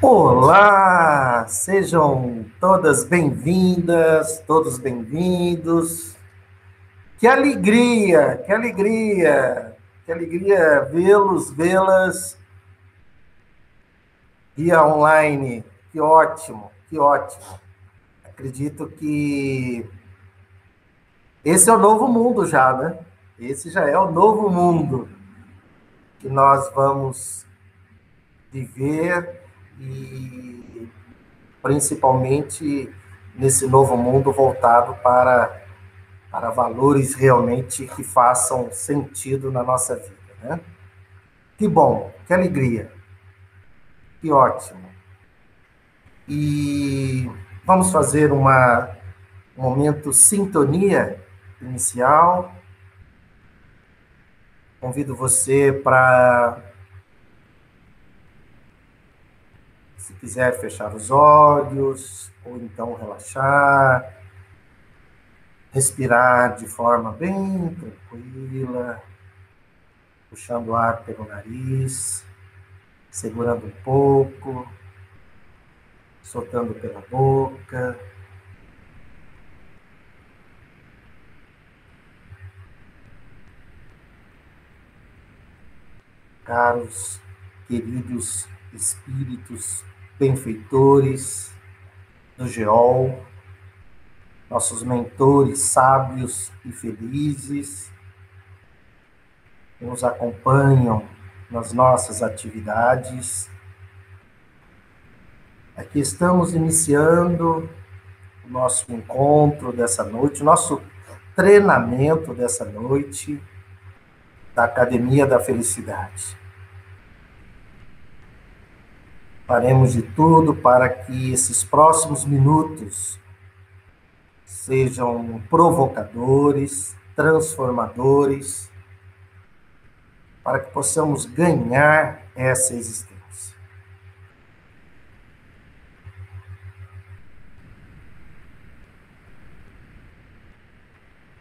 Olá, sejam todas bem-vindas, todos bem-vindos. Que alegria, que alegria, que alegria vê-los, vê-las via online. Que ótimo, que ótimo. Acredito que esse é o novo mundo já, né? Esse já é o novo mundo que nós vamos viver e principalmente nesse novo mundo voltado para, para valores realmente que façam sentido na nossa vida. Né? Que bom, que alegria, que ótimo. E vamos fazer uma, um momento sintonia inicial. Convido você para Se quiser fechar os olhos, ou então relaxar, respirar de forma bem tranquila, puxando o ar pelo nariz, segurando um pouco, soltando pela boca. Caros, queridos espíritos benfeitores do Geol, nossos mentores sábios e felizes, que nos acompanham nas nossas atividades. Aqui estamos iniciando o nosso encontro dessa noite, o nosso treinamento dessa noite da Academia da Felicidade. Faremos de tudo para que esses próximos minutos sejam provocadores, transformadores, para que possamos ganhar essa existência.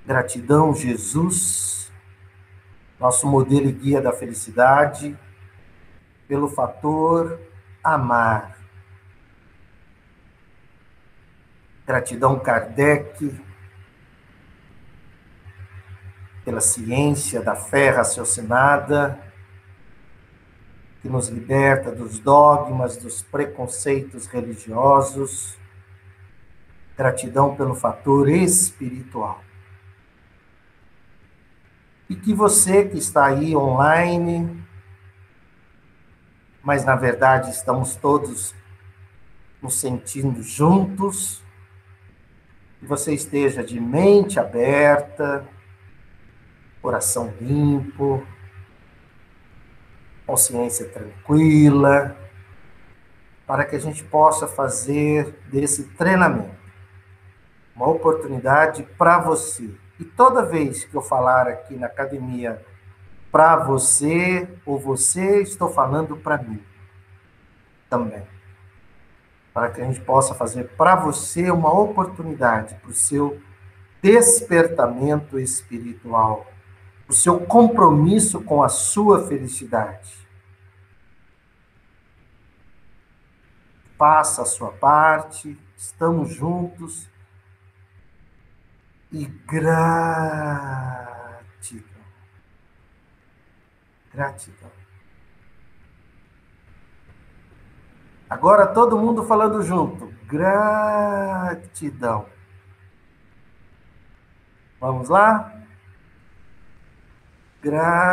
Gratidão, Jesus, nosso modelo e guia da felicidade, pelo fator amar. Gratidão, Kardec, pela ciência da fé raciocinada, que nos liberta dos dogmas, dos preconceitos religiosos. Gratidão pelo fator espiritual. E que você que está aí online, mas na verdade estamos todos nos sentindo juntos. Que você esteja de mente aberta, coração limpo, consciência tranquila, para que a gente possa fazer desse treinamento uma oportunidade para você. E toda vez que eu falar aqui na academia para você ou você, estou falando para mim também. Para que a gente possa fazer para você uma oportunidade para o seu despertamento espiritual, o seu compromisso com a sua felicidade. Faça a sua parte, estamos juntos e gratidão. Gratidão. Agora todo mundo falando junto. Gratidão. Vamos lá? Gratidão.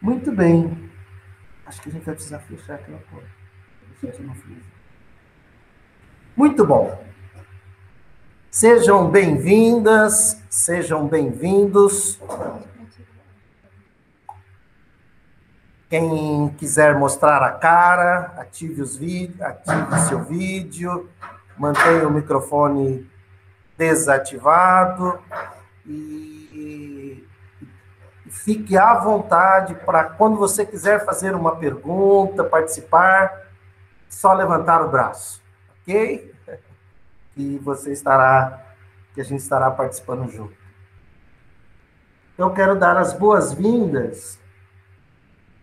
Muito bem. Acho que a gente vai precisar fechar aquela porta. Muito bom. Sejam bem-vindas, sejam bem-vindos. Quem quiser mostrar a cara, ative, os seu vídeo, mantenha o microfone desativado e, e fique à vontade para quando você quiser fazer uma pergunta, participar, só levantar o braço, ok? Que você estará, que a gente estará participando junto. Eu quero dar as boas-vindas,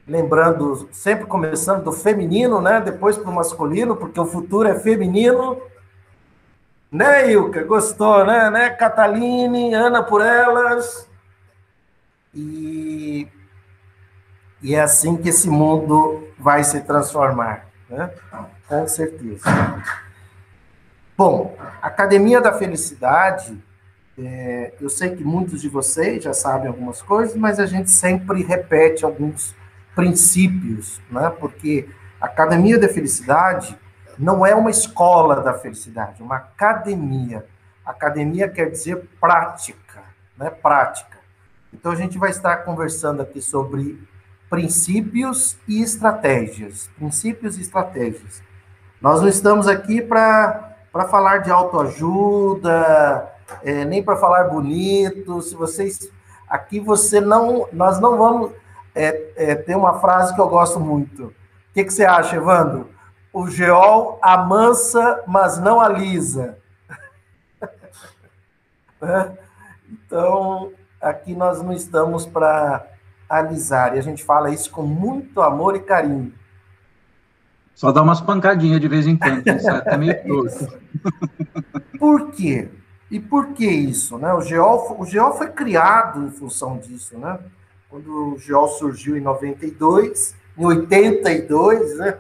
lembrando, sempre começando do feminino, né? Depois para o masculino, porque o futuro é feminino. Né, Ilka? Gostou, né? né? Cataline, Ana por elas. E, e é assim que esse mundo vai se transformar, né? Com certeza. Bom, Academia da Felicidade, é, eu sei que muitos de vocês já sabem algumas coisas, mas a gente sempre repete alguns princípios, né? Porque a Academia da Felicidade não é uma escola da felicidade, é uma academia. Academia quer dizer prática, né? Prática. Então a gente vai estar conversando aqui sobre princípios e estratégias. Princípios e estratégias. Nós não estamos aqui para falar de autoajuda, é, nem para falar bonito. Se vocês aqui você não, nós não vamos é, é, ter uma frase que eu gosto muito. O que, que você acha, Evandro? o geol amansa, mas não alisa. Né? então, aqui nós não estamos para alisar, e a gente fala isso com muito amor e carinho. Só dá umas pancadinhas de vez em quando, isso é meio torto. Por quê? E por que isso? Né? O, geol, o geol foi criado em função disso. Né? Quando o geol surgiu em 92, em 82, né?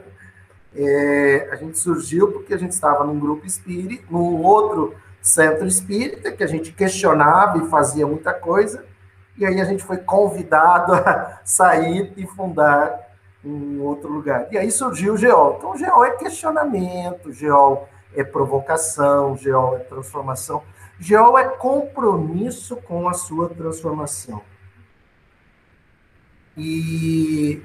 É, a gente surgiu porque a gente estava num grupo espírita, num outro centro espírita, que a gente questionava e fazia muita coisa, e aí a gente foi convidado a sair e fundar um outro lugar. E aí surgiu o GEOL. Então, o GEOL é questionamento, GEOL é provocação, GEOL é transformação. GEOL é compromisso com a sua transformação. E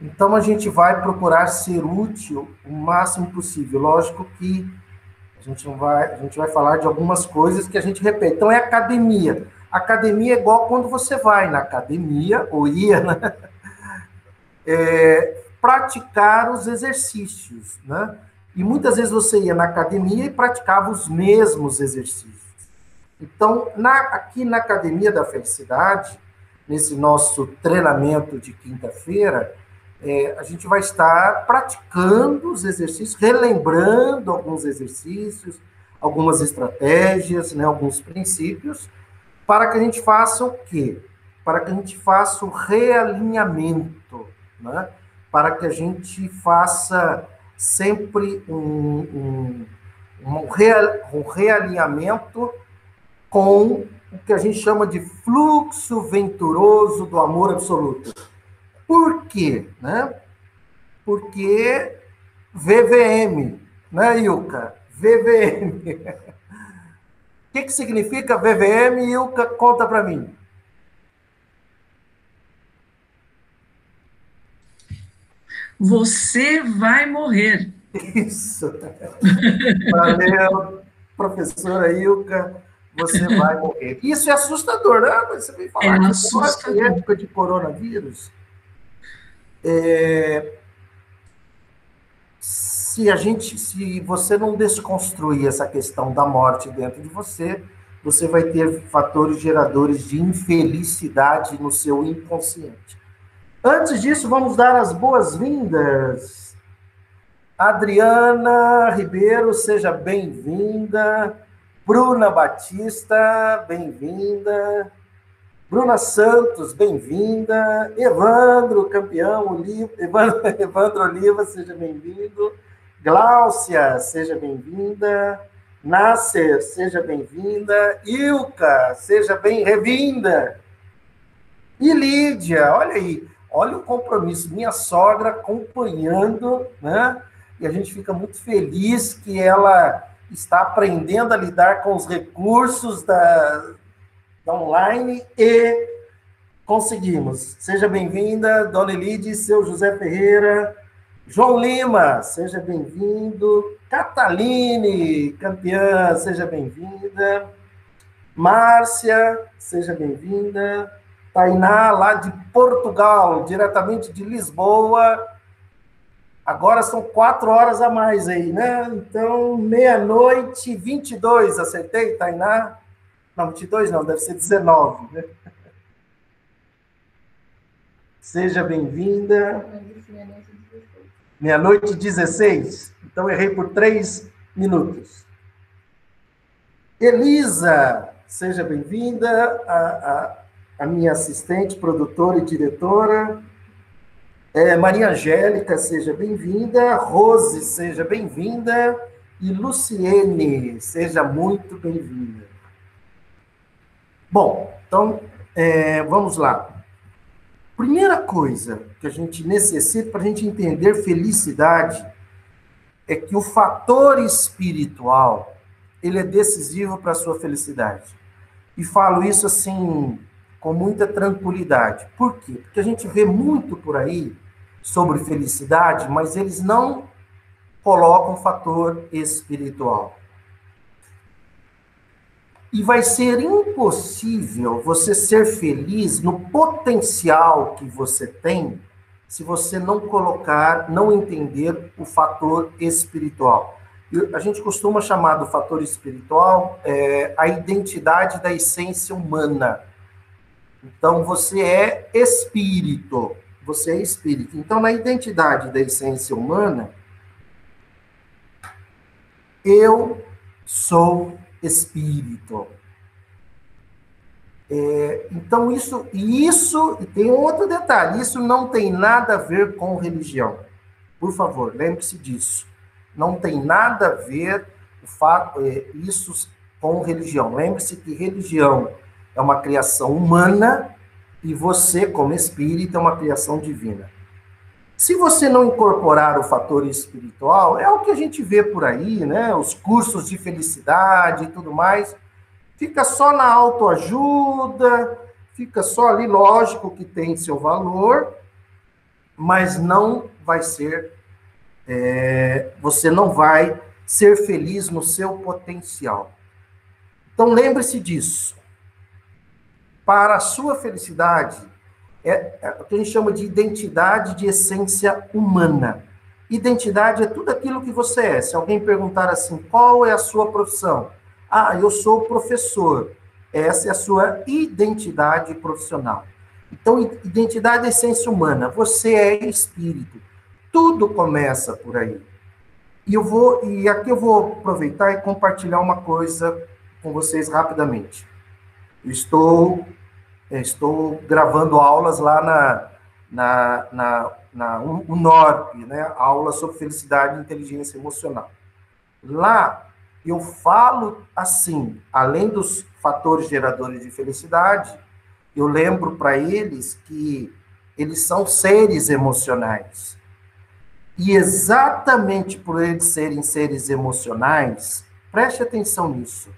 então a gente vai procurar ser útil o máximo possível. Lógico que a gente não vai, a gente vai falar de algumas coisas que a gente repete. Então é academia. Academia é igual quando você vai na academia ou ia, né? É, praticar os exercícios, né? E muitas vezes você ia na academia e praticava os mesmos exercícios. Então, na, aqui na Academia da Felicidade, nesse nosso treinamento de quinta-feira, é, a gente vai estar praticando os exercícios, relembrando alguns exercícios, algumas estratégias, né, alguns princípios, para que a gente faça o quê? Para que a gente faça o realinhamento, né? para que a gente faça sempre um, um, um, real, um realinhamento com o que a gente chama de fluxo venturoso do amor absoluto. Por quê? Né? Porque VVM, né, Ilka? VVM. O que, que significa VVM, Ilka? Conta para mim. Você vai morrer. Isso. Valeu, professora Ilka. Você vai morrer. Isso é assustador, né? Você vem falar é assustador. época de coronavírus. É, se a gente, se você não desconstruir essa questão da morte dentro de você, você vai ter fatores geradores de infelicidade no seu inconsciente. Antes disso, vamos dar as boas-vindas. Adriana Ribeiro, seja bem-vinda. Bruna Batista, bem-vinda. Bruna Santos, bem-vinda. Evandro, campeão, Evandro, Oliva, seja bem-vindo. Gláucia, seja bem-vinda. Nasser, seja bem-vinda. Ilka, seja bem-vinda. E Lídia, olha aí, olha o compromisso. Minha sogra acompanhando, né? E a gente fica muito feliz que ela está aprendendo a lidar com os recursos da, da online e conseguimos. Seja bem-vinda, Dona Elide, seu José Ferreira, João Lima, seja bem-vindo, Cataline, campeã, seja bem-vinda, Márcia, seja bem-vinda, Tainá, lá de Portugal, diretamente de Lisboa, Agora são quatro horas a mais aí, né? Então, meia-noite, 22, acertei, Tainá? Não, 22 não, deve ser 19, né? seja bem-vinda. Meia-noite 16. Então, errei por três minutos. Elisa, seja bem-vinda. A, a, a, minha assistente, produtora e diretora. É, Maria Angélica, seja bem-vinda. Rose, seja bem-vinda. E Luciene, seja muito bem-vinda. Bom, então, é, vamos lá. Primeira coisa que a gente necessita para a gente entender felicidade é que o fator espiritual ele é decisivo para a sua felicidade. E falo isso assim com muita tranquilidade. Por quê? Porque a gente vê muito por aí sobre felicidade, mas eles não colocam o fator espiritual. E vai ser impossível você ser feliz no potencial que você tem se você não colocar, não entender o fator espiritual. A gente costuma chamar do fator espiritual é, a identidade da essência humana. Então, você é espírito. Você é espírito. Então, na identidade da essência humana, eu sou espírito. É, então, isso, isso, e tem outro detalhe: isso não tem nada a ver com religião. Por favor, lembre-se disso. Não tem nada a ver o fato, é, isso com religião. Lembre-se que religião é uma criação humana e você, como espírito, é uma criação divina. Se você não incorporar o fator espiritual, é o que a gente vê por aí, né? Os cursos de felicidade e tudo mais. Fica só na autoajuda, fica só ali, lógico que tem seu valor, mas não vai ser. É, você não vai ser feliz no seu potencial. Então lembre-se disso. Para a sua felicidade, é, é o que a gente chama de identidade de essência humana. Identidade é tudo aquilo que você é. Se alguém perguntar assim, qual é a sua profissão? Ah, eu sou professor. Essa é a sua identidade profissional. Então, identidade é essência humana. Você é espírito. Tudo começa por aí. E eu vou e aqui eu vou aproveitar e compartilhar uma coisa com vocês rapidamente. Eu estou estou gravando aulas lá na, na, na, na UNORP, né? Aula sobre felicidade e inteligência emocional. Lá eu falo assim, além dos fatores geradores de felicidade, eu lembro para eles que eles são seres emocionais. E exatamente por eles serem seres emocionais, preste atenção nisso.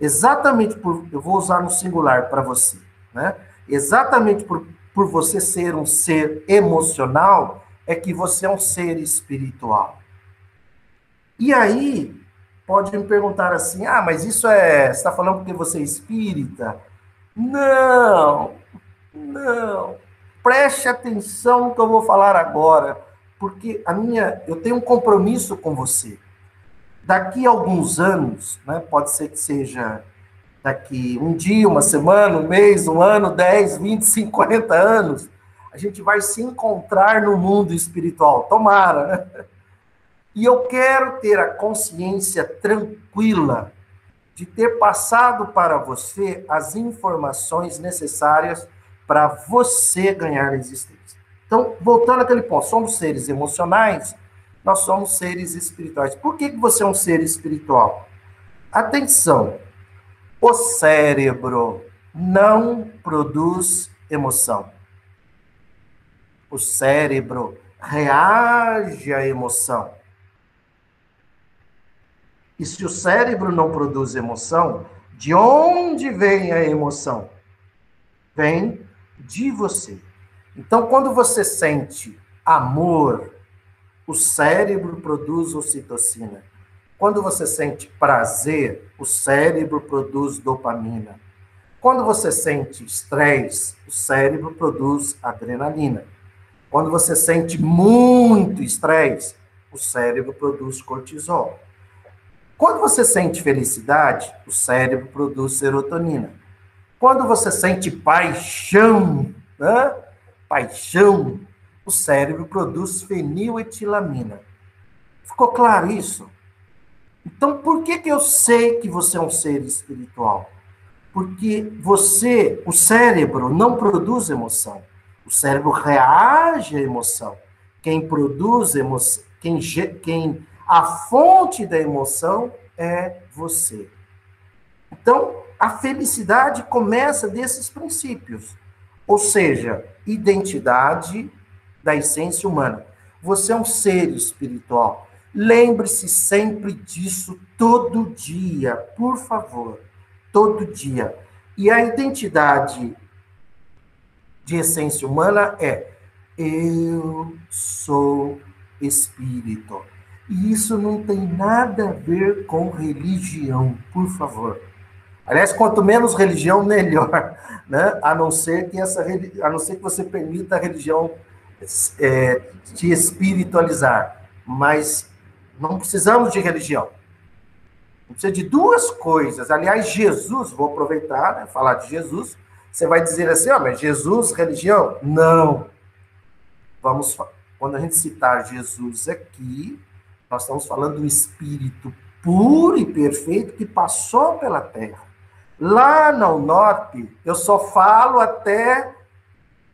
Exatamente por. Eu vou usar no singular para você. Né? Exatamente por, por você ser um ser emocional, é que você é um ser espiritual. E aí, pode me perguntar assim: ah, mas isso é. Você está falando porque você é espírita? Não, não. Preste atenção no que eu vou falar agora, porque a minha, eu tenho um compromisso com você. Daqui a alguns anos, né, pode ser que seja daqui um dia, uma semana, um mês, um ano, 10, 20, 50 anos, a gente vai se encontrar no mundo espiritual. Tomara, né? E eu quero ter a consciência tranquila de ter passado para você as informações necessárias para você ganhar a existência. Então, voltando àquele ponto, somos seres emocionais, nós somos seres espirituais. Por que, que você é um ser espiritual? Atenção, o cérebro não produz emoção. O cérebro reage à emoção. E se o cérebro não produz emoção, de onde vem a emoção? Vem de você. Então, quando você sente amor, o cérebro produz ocitocina. Quando você sente prazer, o cérebro produz dopamina. Quando você sente estresse, o cérebro produz adrenalina. Quando você sente muito estresse, o cérebro produz cortisol. Quando você sente felicidade, o cérebro produz serotonina. Quando você sente paixão, né? paixão, o cérebro produz feniletilamina. Ficou claro isso? Então, por que, que eu sei que você é um ser espiritual? Porque você, o cérebro, não produz emoção. O cérebro reage à emoção. Quem produz emoção, quem, quem a fonte da emoção é você. Então, a felicidade começa desses princípios. Ou seja, identidade da essência humana. Você é um ser espiritual. Lembre-se sempre disso todo dia, por favor. Todo dia. E a identidade de essência humana é eu sou espírito. E isso não tem nada a ver com religião, por favor. Aliás, quanto menos religião, melhor, né? A não ser que essa a não ser que você permita a religião é, te espiritualizar. Mas não precisamos de religião. Precisa de duas coisas. Aliás, Jesus, vou aproveitar, né, falar de Jesus. Você vai dizer assim, oh, mas Jesus, religião? Não. Vamos, quando a gente citar Jesus aqui, nós estamos falando do Espírito puro e perfeito que passou pela Terra. Lá no norte, eu só falo até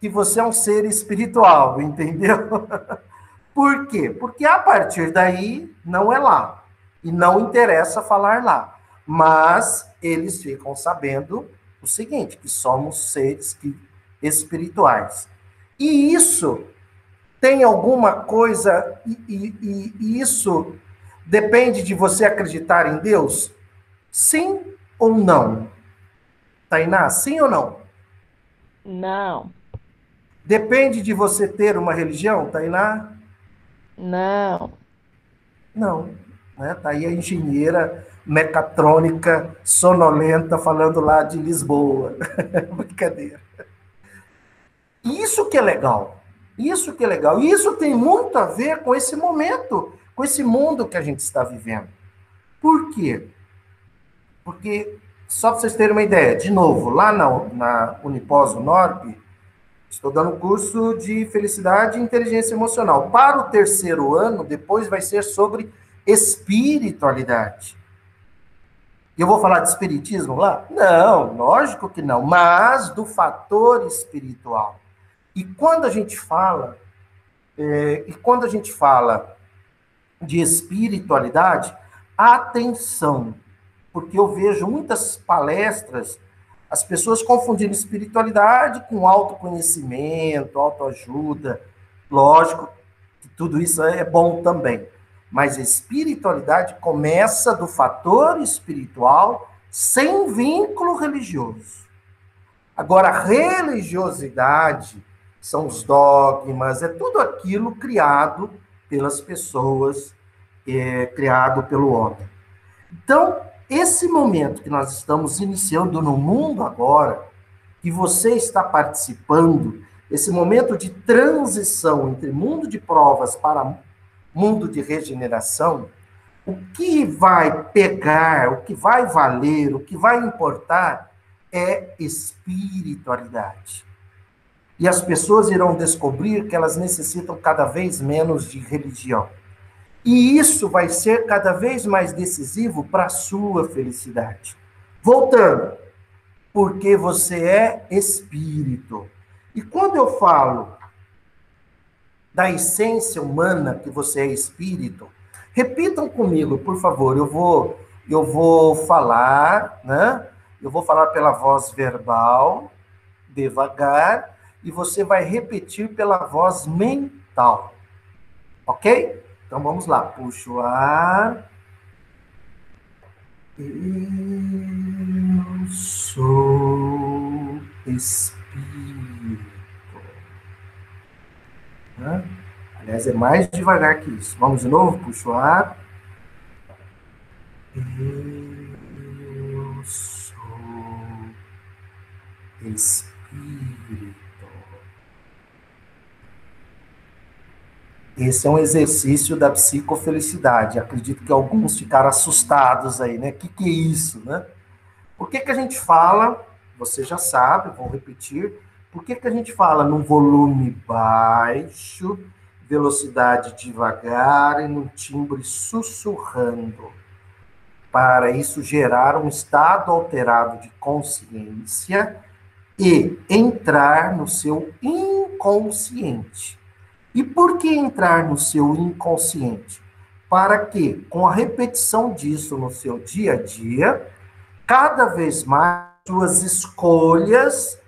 que você é um ser espiritual, entendeu? Por quê? Porque a partir daí não é lá. E não interessa falar lá. Mas eles ficam sabendo o seguinte: que somos seres espirituais. E isso tem alguma coisa, e, e, e isso depende de você acreditar em Deus? Sim ou não? Tainá, sim ou não? Não. Depende de você ter uma religião, Tainá? Não. Não. Né? Tá aí a engenheira mecatrônica sonolenta falando lá de Lisboa. Brincadeira. Isso que é legal. Isso que é legal. E isso tem muito a ver com esse momento, com esse mundo que a gente está vivendo. Por quê? Porque, só para vocês terem uma ideia, de novo, lá na, na Unipós Norte, estou dando curso de felicidade e inteligência emocional. Para o terceiro ano, depois vai ser sobre espiritualidade. Eu vou falar de espiritismo lá? Não, lógico que não, mas do fator espiritual. E quando a gente fala, é, e quando a gente fala de espiritualidade, atenção, porque eu vejo muitas palestras, as pessoas confundindo espiritualidade com autoconhecimento, autoajuda. Lógico que tudo isso é bom também, mas espiritualidade começa do fator espiritual sem vínculo religioso. Agora, a religiosidade são os dogmas, é tudo aquilo criado pelas pessoas, é, criado pelo homem. Então, esse momento que nós estamos iniciando no mundo agora, que você está participando, esse momento de transição entre mundo de provas para mundo de regeneração, o que vai pegar, o que vai valer, o que vai importar é espiritualidade. E as pessoas irão descobrir que elas necessitam cada vez menos de religião. E isso vai ser cada vez mais decisivo para a sua felicidade. Voltando, porque você é espírito. E quando eu falo da essência humana que você é espírito, repitam comigo, por favor. Eu vou eu vou falar, né? Eu vou falar pela voz verbal, devagar, e você vai repetir pela voz mental. Ok? Então vamos lá. Puxa o ar. Eu sou espírito. Aliás, é mais devagar que isso. Vamos de novo? Puxa o ar. Eu sou espírito. Esse é um exercício da psicofelicidade. Acredito que alguns ficaram assustados aí, né? O que, que é isso, né? Por que, que a gente fala? Você já sabe, vou repetir. Por que, que a gente fala num volume baixo, velocidade devagar e num timbre sussurrando? Para isso gerar um estado alterado de consciência e entrar no seu inconsciente. E por que entrar no seu inconsciente? Para que, com a repetição disso no seu dia a dia, cada vez mais suas escolhas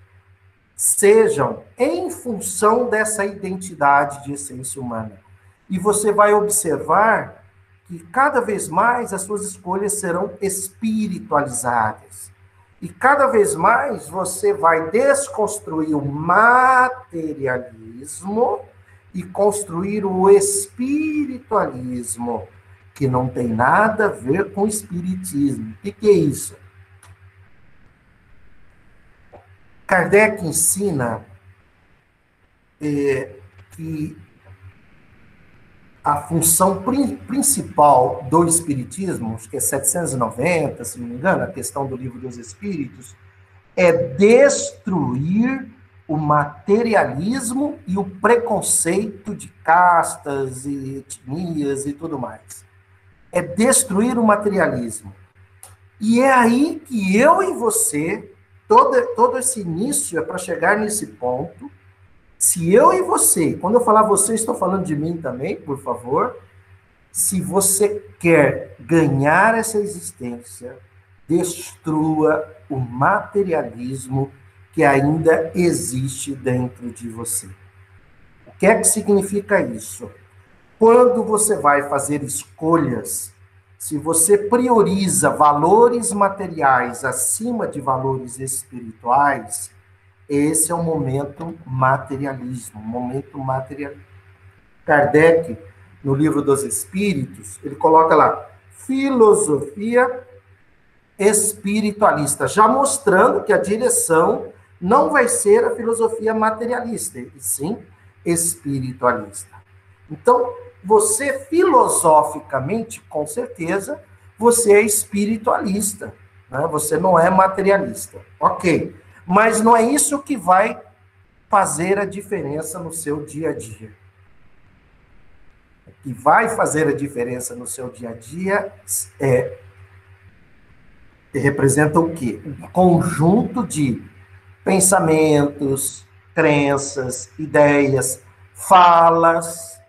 sejam em função dessa identidade de essência humana. E você vai observar que cada vez mais as suas escolhas serão espiritualizadas. E cada vez mais você vai desconstruir o materialismo e construir o espiritualismo, que não tem nada a ver com o espiritismo. O que, é isso? Kardec ensina é, que a função principal do Espiritismo, que é 790, se não me engano, a questão do livro dos Espíritos, é destruir o materialismo e o preconceito de castas e etnias e tudo mais. É destruir o materialismo. E é aí que eu e você todo, todo esse início é para chegar nesse ponto. Se eu e você, quando eu falar você, estou falando de mim também, por favor. Se você quer ganhar essa existência, destrua o materialismo que ainda existe dentro de você. O que é que significa isso? Quando você vai fazer escolhas se você prioriza valores materiais acima de valores espirituais, esse é o momento materialismo, momento material. Kardec, no livro dos Espíritos, ele coloca lá filosofia espiritualista, já mostrando que a direção não vai ser a filosofia materialista, e sim espiritualista. Então, você filosoficamente, com certeza, você é espiritualista, né? você não é materialista. Ok, mas não é isso que vai fazer a diferença no seu dia a dia. O que vai fazer a diferença no seu dia a dia é representa o quê? Um conjunto de pensamentos, crenças, ideias, falas,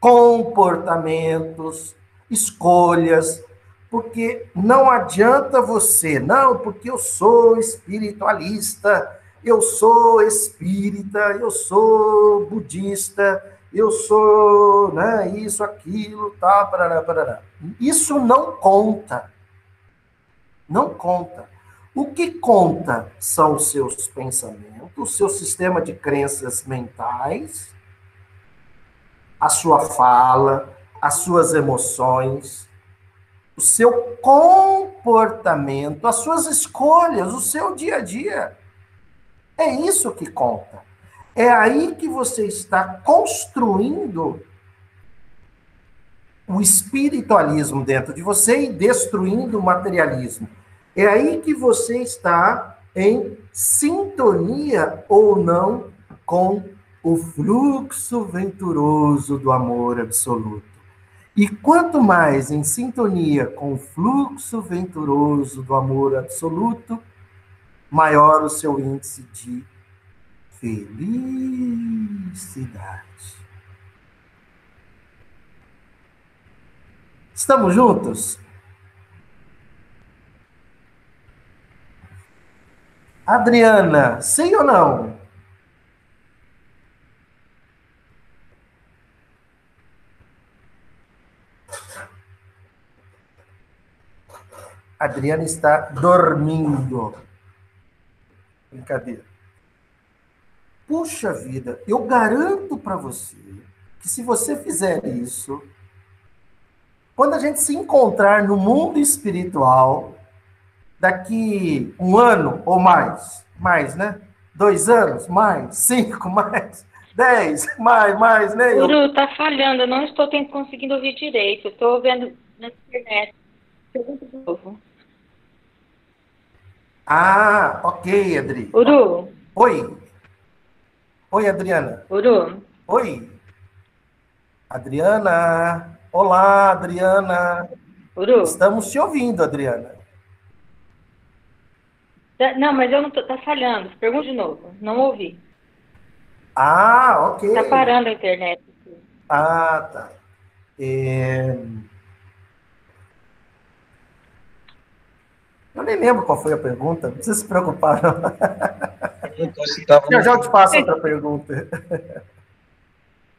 comportamentos, escolhas, porque não adianta você, não, porque eu sou espiritualista, eu sou espírita, eu sou budista, eu sou né, isso, aquilo, tá, parará, parará. Isso não conta. Não conta. O que conta são os seus pensamentos, seu sistema de crenças mentais, a sua fala, as suas emoções, o seu comportamento, as suas escolhas, o seu dia a dia. É isso que conta. É aí que você está construindo o espiritualismo dentro de você e destruindo o materialismo. É aí que você está em sintonia ou não com o fluxo venturoso do amor absoluto. E quanto mais em sintonia com o fluxo venturoso do amor absoluto, maior o seu índice de felicidade. Estamos juntos? Adriana, sim ou não? Adriana está dormindo. Brincadeira. Puxa vida, eu garanto para você que se você fizer isso, quando a gente se encontrar no mundo espiritual, daqui um ano ou mais, mais, né? Dois anos, mais, cinco, mais, dez, mais, mais, né? Guru, tá falhando, eu não estou conseguindo ouvir direito, estou vendo na internet. Pergunta de novo. Ah, ok, Adri. Uru. Oi. Oi, Adriana. Uru, Oi. Adriana. Olá, Adriana. Uru. Estamos te ouvindo, Adriana. Tá- Não, mas eu não tô. Tá falhando. Pergunta de novo. Não ouvi. Ah, ok. Tá parando a internet. Ah, tá. É, Eu nem lembro qual foi a pergunta, não precisa se preocupar, tava Já eu te faço outra pergunta.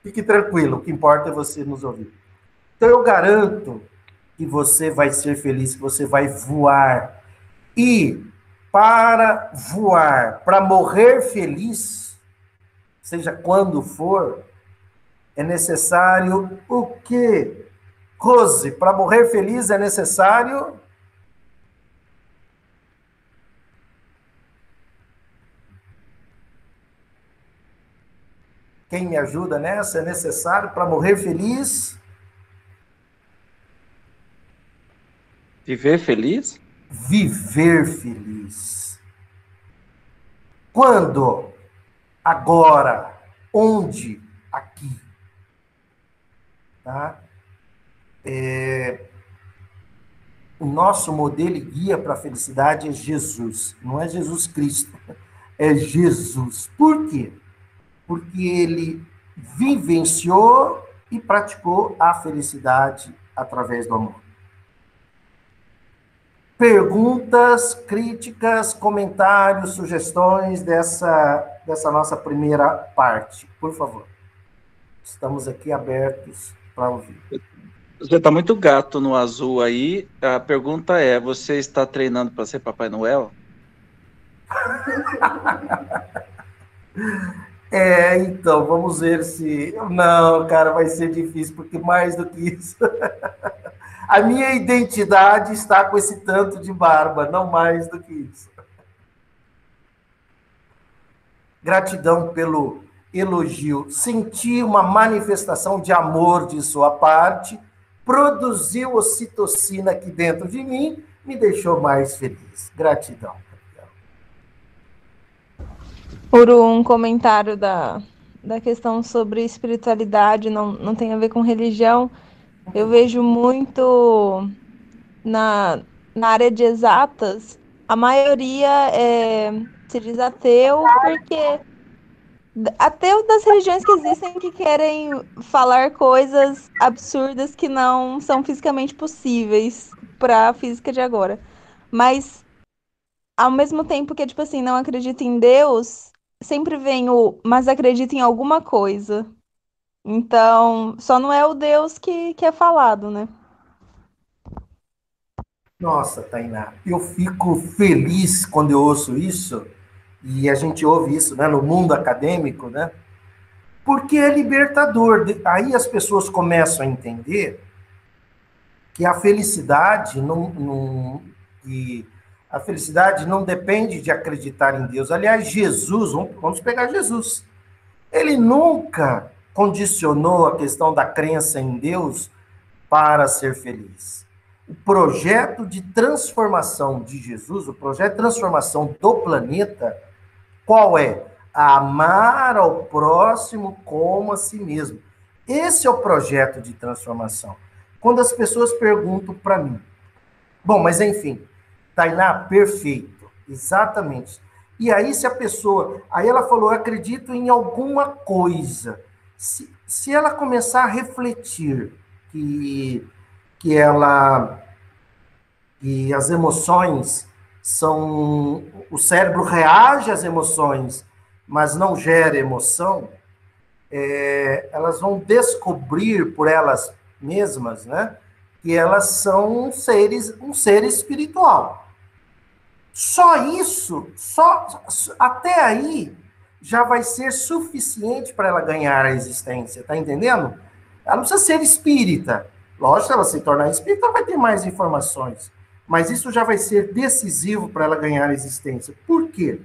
Fique tranquilo, o que importa é você nos ouvir. Então eu garanto que você vai ser feliz, que você vai voar. E para voar, para morrer feliz, seja quando for, é necessário o quê? Rose, para morrer feliz é necessário Quem me ajuda nessa? É necessário para morrer feliz? Viver feliz? Viver feliz. Quando? Agora. Onde? Aqui. Tá? É, O nosso modelo e guia para a felicidade é Jesus. Não é Jesus Cristo. É Jesus. Por quê? Porque ele vivenciou e praticou a felicidade através do amor. Perguntas, críticas, comentários, sugestões dessa, dessa nossa primeira parte, por favor. Estamos aqui abertos para ouvir. Você está muito gato no azul aí. A pergunta é: você está treinando para ser Papai Noel? É, então, vamos ver se. Não, cara, vai ser difícil, porque mais do que isso. A minha identidade está com esse tanto de barba, não mais do que isso. Gratidão pelo elogio. Senti uma manifestação de amor de sua parte, produziu ocitocina aqui dentro de mim, me deixou mais feliz. Gratidão. Por um comentário da, da questão sobre espiritualidade, não, não tem a ver com religião, eu vejo muito na, na área de exatas, a maioria é, se diz ateu, porque ateu das religiões que existem que querem falar coisas absurdas que não são fisicamente possíveis para a física de agora. Mas ao mesmo tempo que, tipo assim, não acredita em Deus, sempre vem o mas acredita em alguma coisa. Então, só não é o Deus que, que é falado, né? Nossa, Tainá, eu fico feliz quando eu ouço isso, e a gente ouve isso né, no mundo acadêmico, né? Porque é libertador. Aí as pessoas começam a entender que a felicidade não, não, que a felicidade não depende de acreditar em Deus. Aliás, Jesus, vamos pegar Jesus. Ele nunca condicionou a questão da crença em Deus para ser feliz. O projeto de transformação de Jesus, o projeto de transformação do planeta, qual é? Amar ao próximo como a si mesmo. Esse é o projeto de transformação. Quando as pessoas perguntam para mim, bom, mas enfim, Tainá, perfeito, exatamente. E aí, se a pessoa. Aí ela falou: acredito em alguma coisa. Se, se ela começar a refletir que, que ela. que as emoções são. O cérebro reage às emoções, mas não gera emoção, é, elas vão descobrir por elas mesmas, né? Que elas são seres, um ser espiritual. Só isso, só até aí já vai ser suficiente para ela ganhar a existência, tá entendendo? Ela não precisa ser espírita. Lógico, se ela se tornar espírita, ela vai ter mais informações. Mas isso já vai ser decisivo para ela ganhar a existência. Por quê?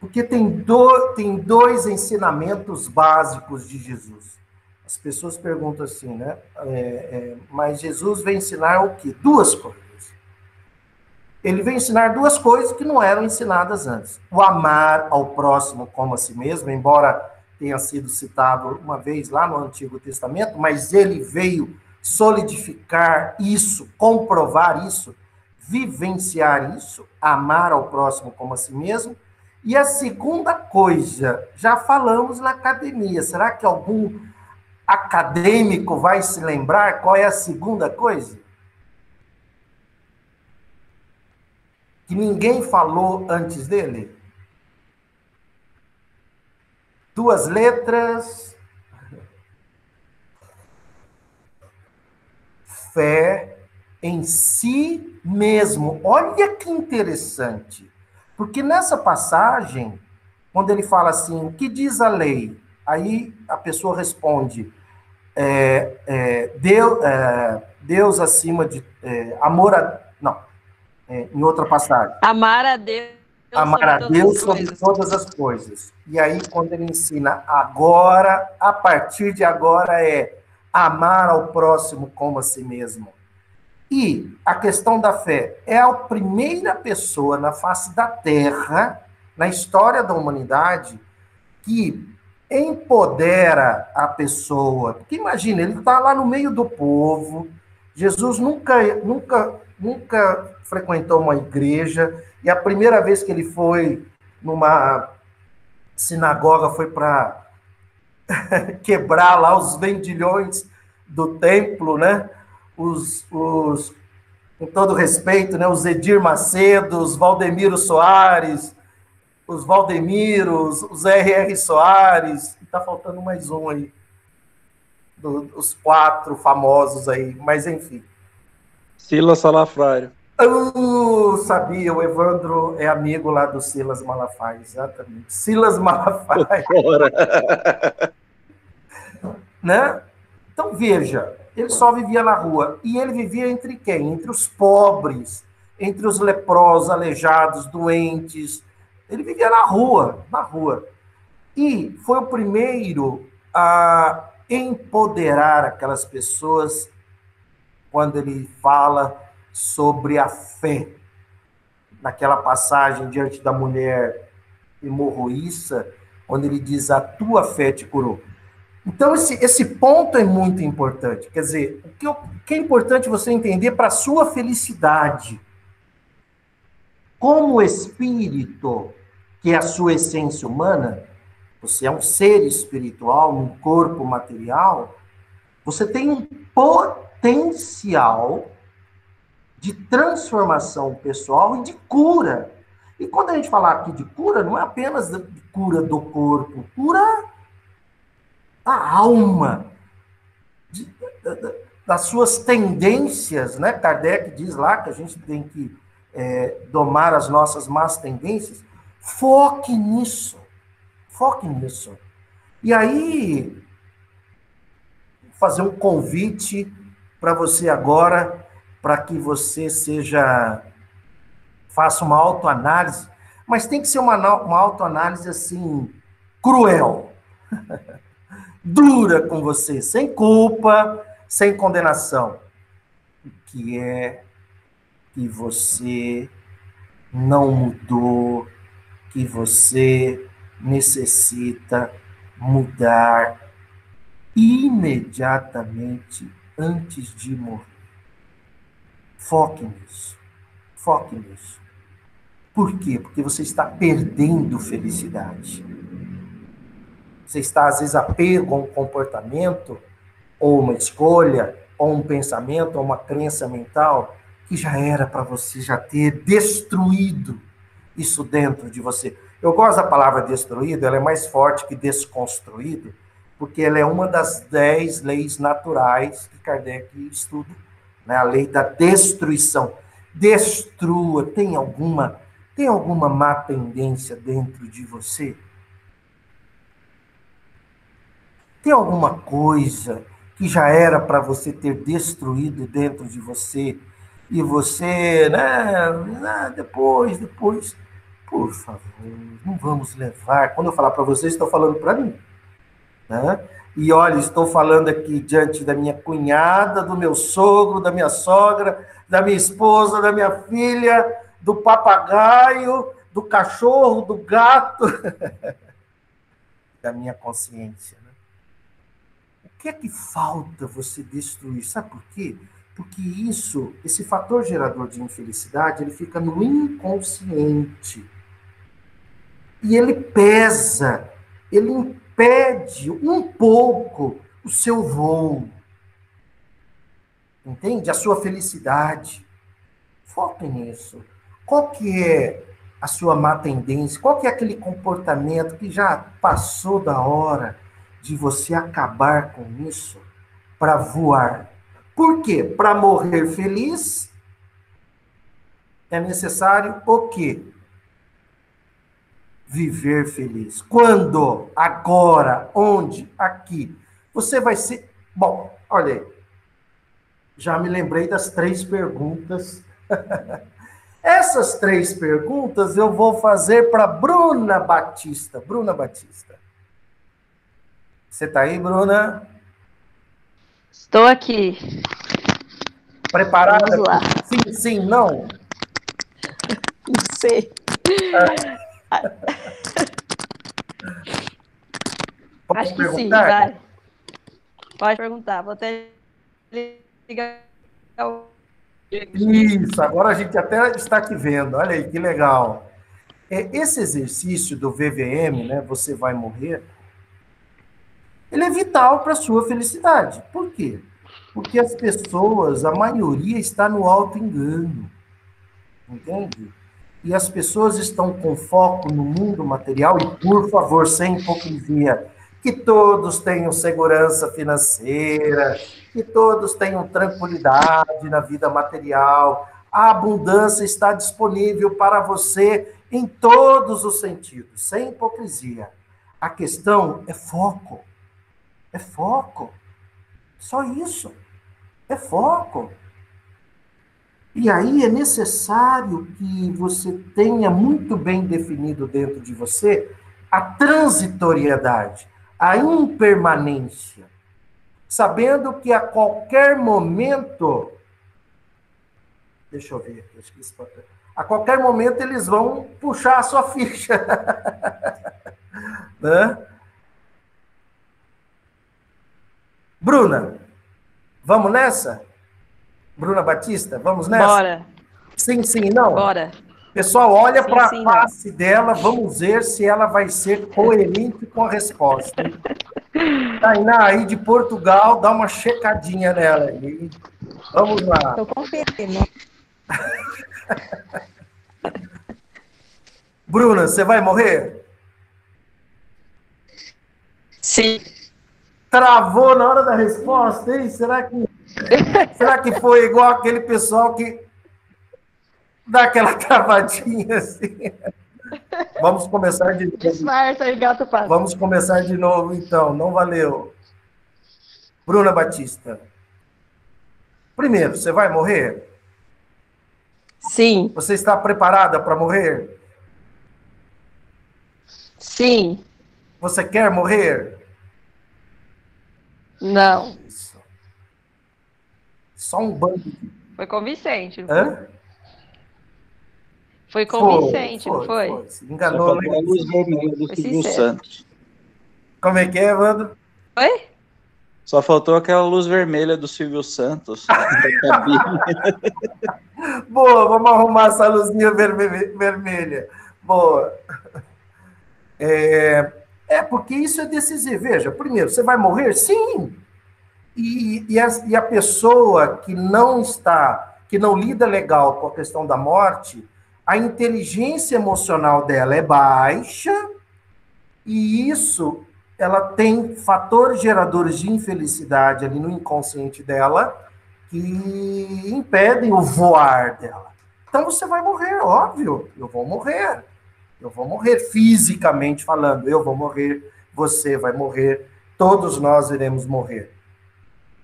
Porque tem, do, tem dois ensinamentos básicos de Jesus. As pessoas perguntam assim, né? É, é, mas Jesus vai ensinar o quê? Duas coisas. Ele vem ensinar duas coisas que não eram ensinadas antes: o amar ao próximo como a si mesmo, embora tenha sido citado uma vez lá no Antigo Testamento, mas ele veio solidificar isso, comprovar isso, vivenciar isso, amar ao próximo como a si mesmo. E a segunda coisa, já falamos na academia, será que algum acadêmico vai se lembrar qual é a segunda coisa? Que ninguém falou antes dele? duas letras. Fé em si mesmo. Olha que interessante. Porque nessa passagem, quando ele fala assim, o que diz a lei? Aí a pessoa responde, é, é, Deus, é, Deus acima de. É, amor a. É, em outra passagem. Amar a Deus amar a Deus sobre todas as coisas. E aí, quando ele ensina agora, a partir de agora, é amar ao próximo como a si mesmo. E a questão da fé é a primeira pessoa na face da terra, na história da humanidade, que empodera a pessoa. Porque imagina, ele está lá no meio do povo, Jesus nunca, nunca, nunca frequentou uma igreja, e a primeira vez que ele foi numa sinagoga foi para quebrar lá os vendilhões do templo, né? Os, os, com todo respeito, né? Os Edir Macedo, os Valdemiro Soares, os Valdemiros, os R.R. Soares, e tá faltando mais um aí, do, os quatro famosos aí, mas enfim. Silas Salafrário. Eu sabia, o Evandro é amigo lá do Silas Malafaia, exatamente. Silas Malafaia. né? Então, veja, ele só vivia na rua. E ele vivia entre quem? Entre os pobres, entre os leprosos, aleijados, doentes. Ele vivia na rua, na rua. E foi o primeiro a empoderar aquelas pessoas quando ele fala sobre a fé. Naquela passagem diante da mulher hemorroíça, onde ele diz: A tua fé te curou. Então, esse, esse ponto é muito importante. Quer dizer, o que, o que é importante você entender para a sua felicidade. Como espírito, que é a sua essência humana, você é um ser espiritual, um corpo material, você tem um potencial de transformação pessoal e de cura. E quando a gente falar aqui de cura, não é apenas cura do corpo, cura da alma, de, das suas tendências, né? Kardec diz lá que a gente tem que é, domar as nossas más tendências. Foque nisso, foque nisso. E aí, fazer um convite para você agora para que você seja faça uma autoanálise, mas tem que ser uma, uma autoanálise assim cruel, dura com você, sem culpa, sem condenação, que é que você não mudou, que você necessita mudar imediatamente antes de morrer. Foque nisso. Foque nisso. Por quê? Porque você está perdendo felicidade. Você está, às vezes, apego a um comportamento, ou uma escolha, ou um pensamento, ou uma crença mental, que já era para você já ter destruído isso dentro de você. Eu gosto da palavra destruído, ela é mais forte que desconstruído, porque ela é uma das dez leis naturais que Kardec estuda né? a lei da destruição. Destrua. Tem alguma, tem alguma má tendência dentro de você? Tem alguma coisa que já era para você ter destruído dentro de você e você, né, né, depois, depois, por favor, não vamos levar. Quando eu falar para vocês, estou falando para mim, né? E olha, estou falando aqui diante da minha cunhada, do meu sogro, da minha sogra, da minha esposa, da minha filha, do papagaio, do cachorro, do gato, da minha consciência. Né? O que é que falta você destruir? Sabe por quê? Porque isso, esse fator gerador de infelicidade, ele fica no inconsciente. E ele pesa, ele impede um pouco o seu voo. Entende? A sua felicidade. Foque nisso. Qual que é a sua má tendência? Qual que é aquele comportamento que já passou da hora de você acabar com isso para voar? Por quê? Para morrer feliz é necessário o quê? Viver feliz. Quando? Agora. Onde? Aqui. Você vai ser. Bom, olha aí. Já me lembrei das três perguntas Essas três perguntas eu vou fazer para Bruna Batista. Bruna Batista. Você está aí, Bruna? Estou aqui. Preparada? Vamos lá. Sim, sim, não? Não sei. Acho que sim, vai. Pode perguntar. Vou até ligar o isso, agora a gente até está aqui vendo. Olha aí, que legal. É, esse exercício do VVM, né, você vai morrer, ele é vital para a sua felicidade. Por quê? Porque as pessoas, a maioria está no auto-engano. Entende? E as pessoas estão com foco no mundo material, e por favor, sem hipocrisia, que todos tenham segurança financeira, que todos tenham tranquilidade na vida material. A abundância está disponível para você em todos os sentidos, sem hipocrisia. A questão é foco. É foco. Só isso. É foco. E aí é necessário que você tenha muito bem definido dentro de você a transitoriedade, a impermanência sabendo que a qualquer momento. Deixa eu ver, eu esqueci papel. A qualquer momento eles vão puxar a sua ficha. né? Bruna, vamos nessa? Bruna Batista, vamos nessa? Bora. Sim, sim, não? Bora. Pessoal, olha para a face não. dela, vamos ver se ela vai ser coerente com a resposta. Tainá, aí de Portugal, dá uma checadinha nela aí. Vamos lá. Estou conferindo. Bruna, você vai morrer? Sim. Travou na hora da resposta, hein? Será que, será que foi igual aquele pessoal que dá aquela travadinha assim? Vamos começar de novo. Disfarça gato pato. Vamos começar de novo, então. Não valeu. Bruna Batista. Primeiro, você vai morrer? Sim. Você está preparada para morrer? Sim. Você quer morrer? Não. Só um bando. Foi convincente. Hã? Foi convincente, foi, não foi? foi. Se enganou. Só a luz vermelha do Silvio Santos. Como é que é, Evandro? Oi? Só faltou aquela luz vermelha do Silvio Santos. Boa, vamos arrumar essa luzinha vermelha. Boa. É, é, porque isso é decisivo. Veja, primeiro, você vai morrer? Sim. E, e, a, e a pessoa que não está, que não lida legal com a questão da morte, a inteligência emocional dela é baixa e isso ela tem fatores geradores de infelicidade ali no inconsciente dela que impedem o voar dela. Então você vai morrer, óbvio, eu vou morrer. Eu vou morrer fisicamente falando, eu vou morrer, você vai morrer, todos nós iremos morrer.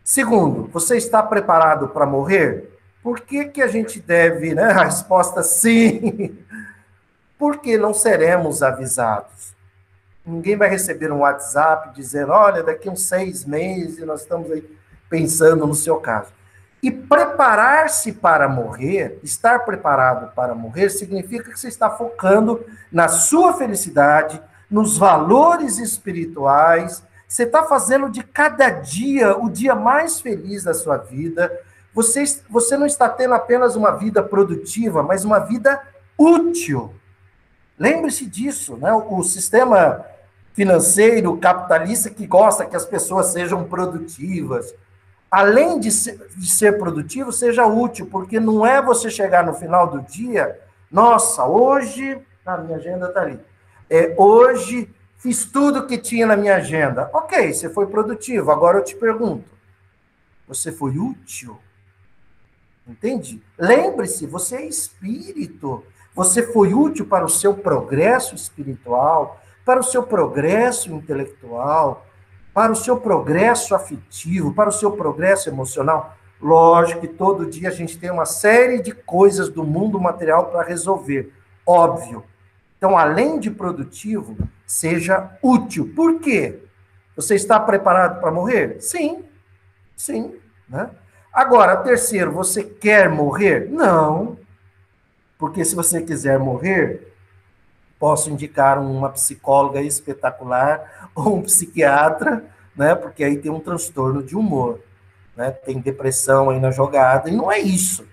Segundo, você está preparado para morrer? Por que, que a gente deve, né? A resposta sim. Porque não seremos avisados. Ninguém vai receber um WhatsApp dizendo, olha, daqui uns seis meses nós estamos aí pensando no seu caso. E preparar-se para morrer, estar preparado para morrer, significa que você está focando na sua felicidade, nos valores espirituais, você está fazendo de cada dia o dia mais feliz da sua vida. Você, você não está tendo apenas uma vida produtiva, mas uma vida útil. Lembre-se disso, né? O sistema financeiro capitalista que gosta que as pessoas sejam produtivas, além de ser, de ser produtivo, seja útil, porque não é você chegar no final do dia, nossa, hoje, a minha agenda está ali. É, hoje fiz tudo que tinha na minha agenda. Ok, você foi produtivo. Agora eu te pergunto: você foi útil? Entende? Lembre-se, você é espírito. Você foi útil para o seu progresso espiritual, para o seu progresso intelectual, para o seu progresso afetivo, para o seu progresso emocional. Lógico que todo dia a gente tem uma série de coisas do mundo material para resolver. Óbvio. Então, além de produtivo, seja útil. Por quê? Você está preparado para morrer? Sim. Sim. Né? Agora, terceiro, você quer morrer? Não. Porque se você quiser morrer, posso indicar uma psicóloga espetacular ou um psiquiatra, né? Porque aí tem um transtorno de humor, né? Tem depressão aí na jogada, e não é isso.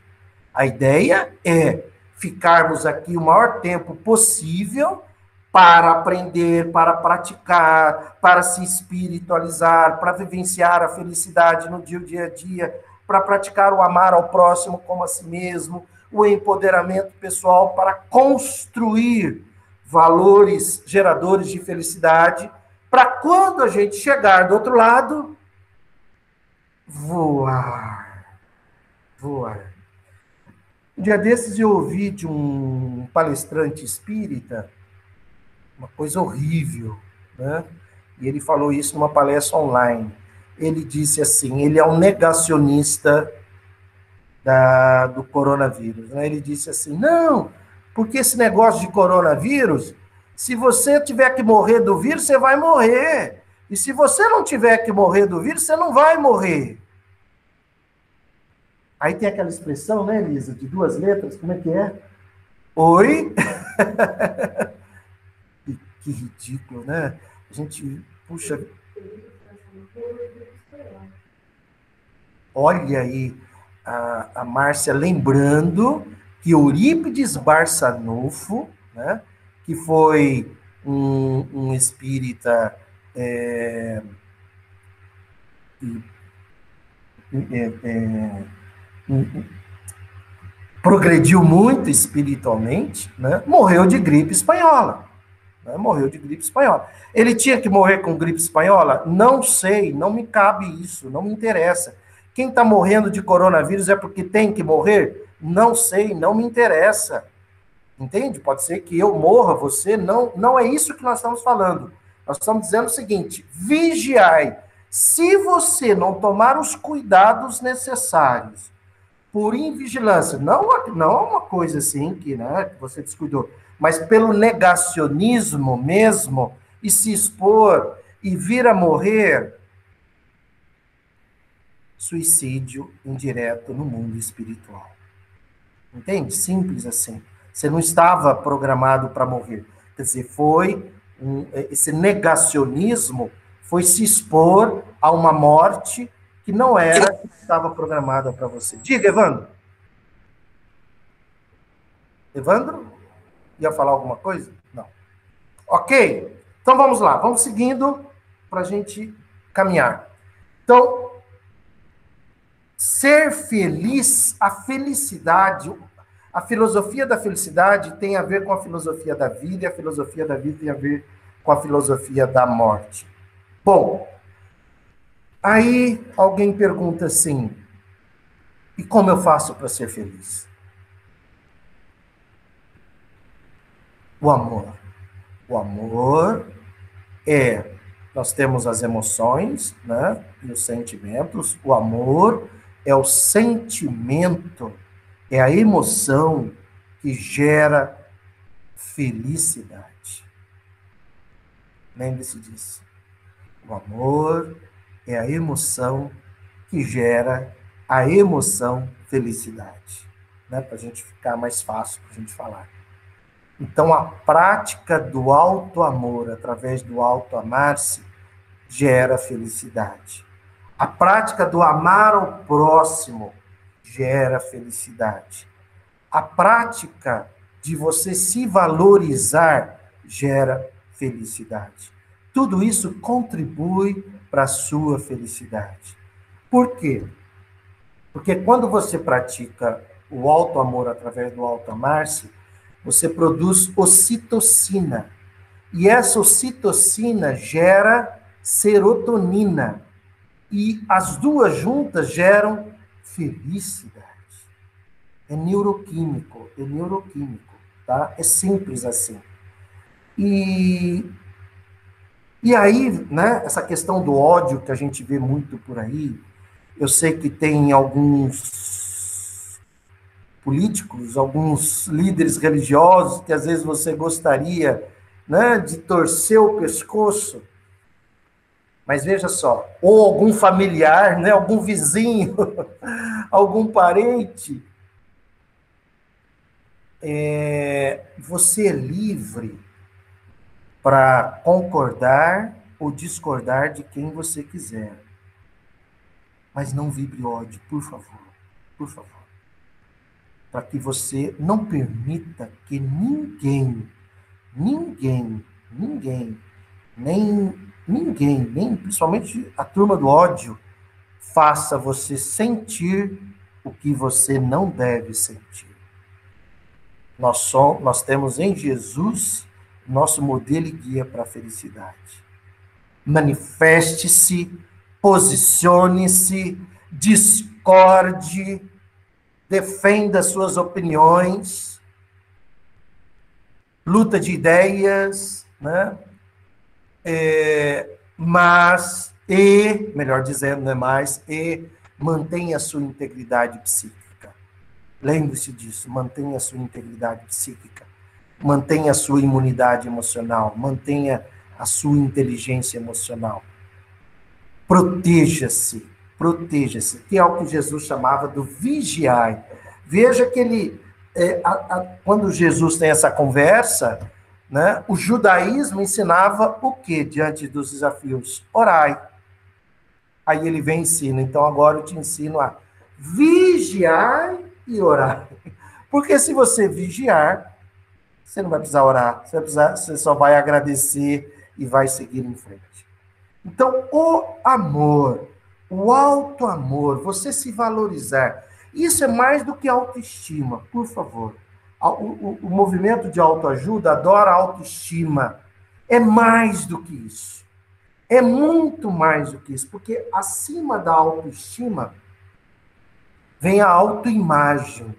A ideia é ficarmos aqui o maior tempo possível para aprender, para praticar, para se espiritualizar, para vivenciar a felicidade no dia, a dia, para praticar o amar ao próximo como a si mesmo, o empoderamento pessoal para construir valores geradores de felicidade, para quando a gente chegar do outro lado, voar. Voar. Um dia desses eu ouvi de um palestrante espírita uma coisa horrível, né? E ele falou isso numa palestra online. Ele disse assim: ele é um negacionista da, do coronavírus. Né? Ele disse assim: não, porque esse negócio de coronavírus, se você tiver que morrer do vírus, você vai morrer. E se você não tiver que morrer do vírus, você não vai morrer. Aí tem aquela expressão, né, Elisa, de duas letras, como é que é? Oi? que ridículo, né? A gente, puxa. Olha aí a, a Márcia lembrando que Eurípides Barçanufo, né, que foi um, um espírita é, é, é, progrediu muito espiritualmente, né, morreu de gripe espanhola. Né, morreu de gripe espanhola. Ele tinha que morrer com gripe espanhola? Não sei, não me cabe isso, não me interessa. Quem está morrendo de coronavírus é porque tem que morrer? Não sei, não me interessa. Entende? Pode ser que eu morra, você não. Não é isso que nós estamos falando. Nós estamos dizendo o seguinte: vigiai. Se você não tomar os cuidados necessários por invigilância, não, não é uma coisa assim que, né, você descuidou, mas pelo negacionismo mesmo, e se expor e vir a morrer, suicídio indireto no mundo espiritual. Entende? Simples assim. Você não estava programado para morrer. Quer dizer, foi um, esse negacionismo foi se expor a uma morte que não era que estava programada para você. Diga, Evandro. Evandro? Ia falar alguma coisa? Não. Ok. Então vamos lá, vamos seguindo para a gente caminhar. Então, Ser feliz, a felicidade, a filosofia da felicidade tem a ver com a filosofia da vida, e a filosofia da vida tem a ver com a filosofia da morte. Bom, aí alguém pergunta assim: e como eu faço para ser feliz? O amor. O amor é nós temos as emoções, né, e os sentimentos. O amor é o sentimento, é a emoção que gera felicidade. Lembre-se disso. O amor é a emoção que gera a emoção felicidade, né? Para a gente ficar mais fácil para a gente falar. Então, a prática do alto amor, através do alto amar-se, gera felicidade. A prática do amar ao próximo gera felicidade. A prática de você se valorizar gera felicidade. Tudo isso contribui para a sua felicidade. Por quê? Porque quando você pratica o alto amor através do alto amar-se, você produz ocitocina. E essa ocitocina gera serotonina. E as duas juntas geram felicidade. É neuroquímico, é neuroquímico, tá? É simples assim. E e aí, né, essa questão do ódio que a gente vê muito por aí, eu sei que tem alguns políticos, alguns líderes religiosos que às vezes você gostaria né, de torcer o pescoço. Mas veja só, ou algum familiar, né, algum vizinho, algum parente, é, você é livre para concordar ou discordar de quem você quiser. Mas não vibre ódio, por favor. Por favor. Para que você não permita que ninguém, ninguém, ninguém, nem ninguém, nem principalmente a turma do ódio, faça você sentir o que você não deve sentir. Nós, somos, nós temos em Jesus nosso modelo e guia para a felicidade. Manifeste-se, posicione-se, discorde, defenda suas opiniões, luta de ideias, né? É, mas, e, melhor dizendo, é mais, e mantenha a sua integridade psíquica. Lembre-se disso, mantenha a sua integridade psíquica mantenha a sua imunidade emocional, mantenha a sua inteligência emocional. Proteja-se, proteja-se, que é o que Jesus chamava do vigiai. Veja que ele, é, a, a, quando Jesus tem essa conversa, né, o judaísmo ensinava o que diante dos desafios? Orai. Aí ele vem e ensina. Então agora eu te ensino a vigiar e orar. Porque se você vigiar, você não vai precisar orar, você, precisar, você só vai agradecer e vai seguir em frente. Então, o amor, o alto amor, você se valorizar, isso é mais do que autoestima, por favor. O, o, o movimento de autoajuda adora autoestima. É mais do que isso. É muito mais do que isso, porque acima da autoestima vem a autoimagem.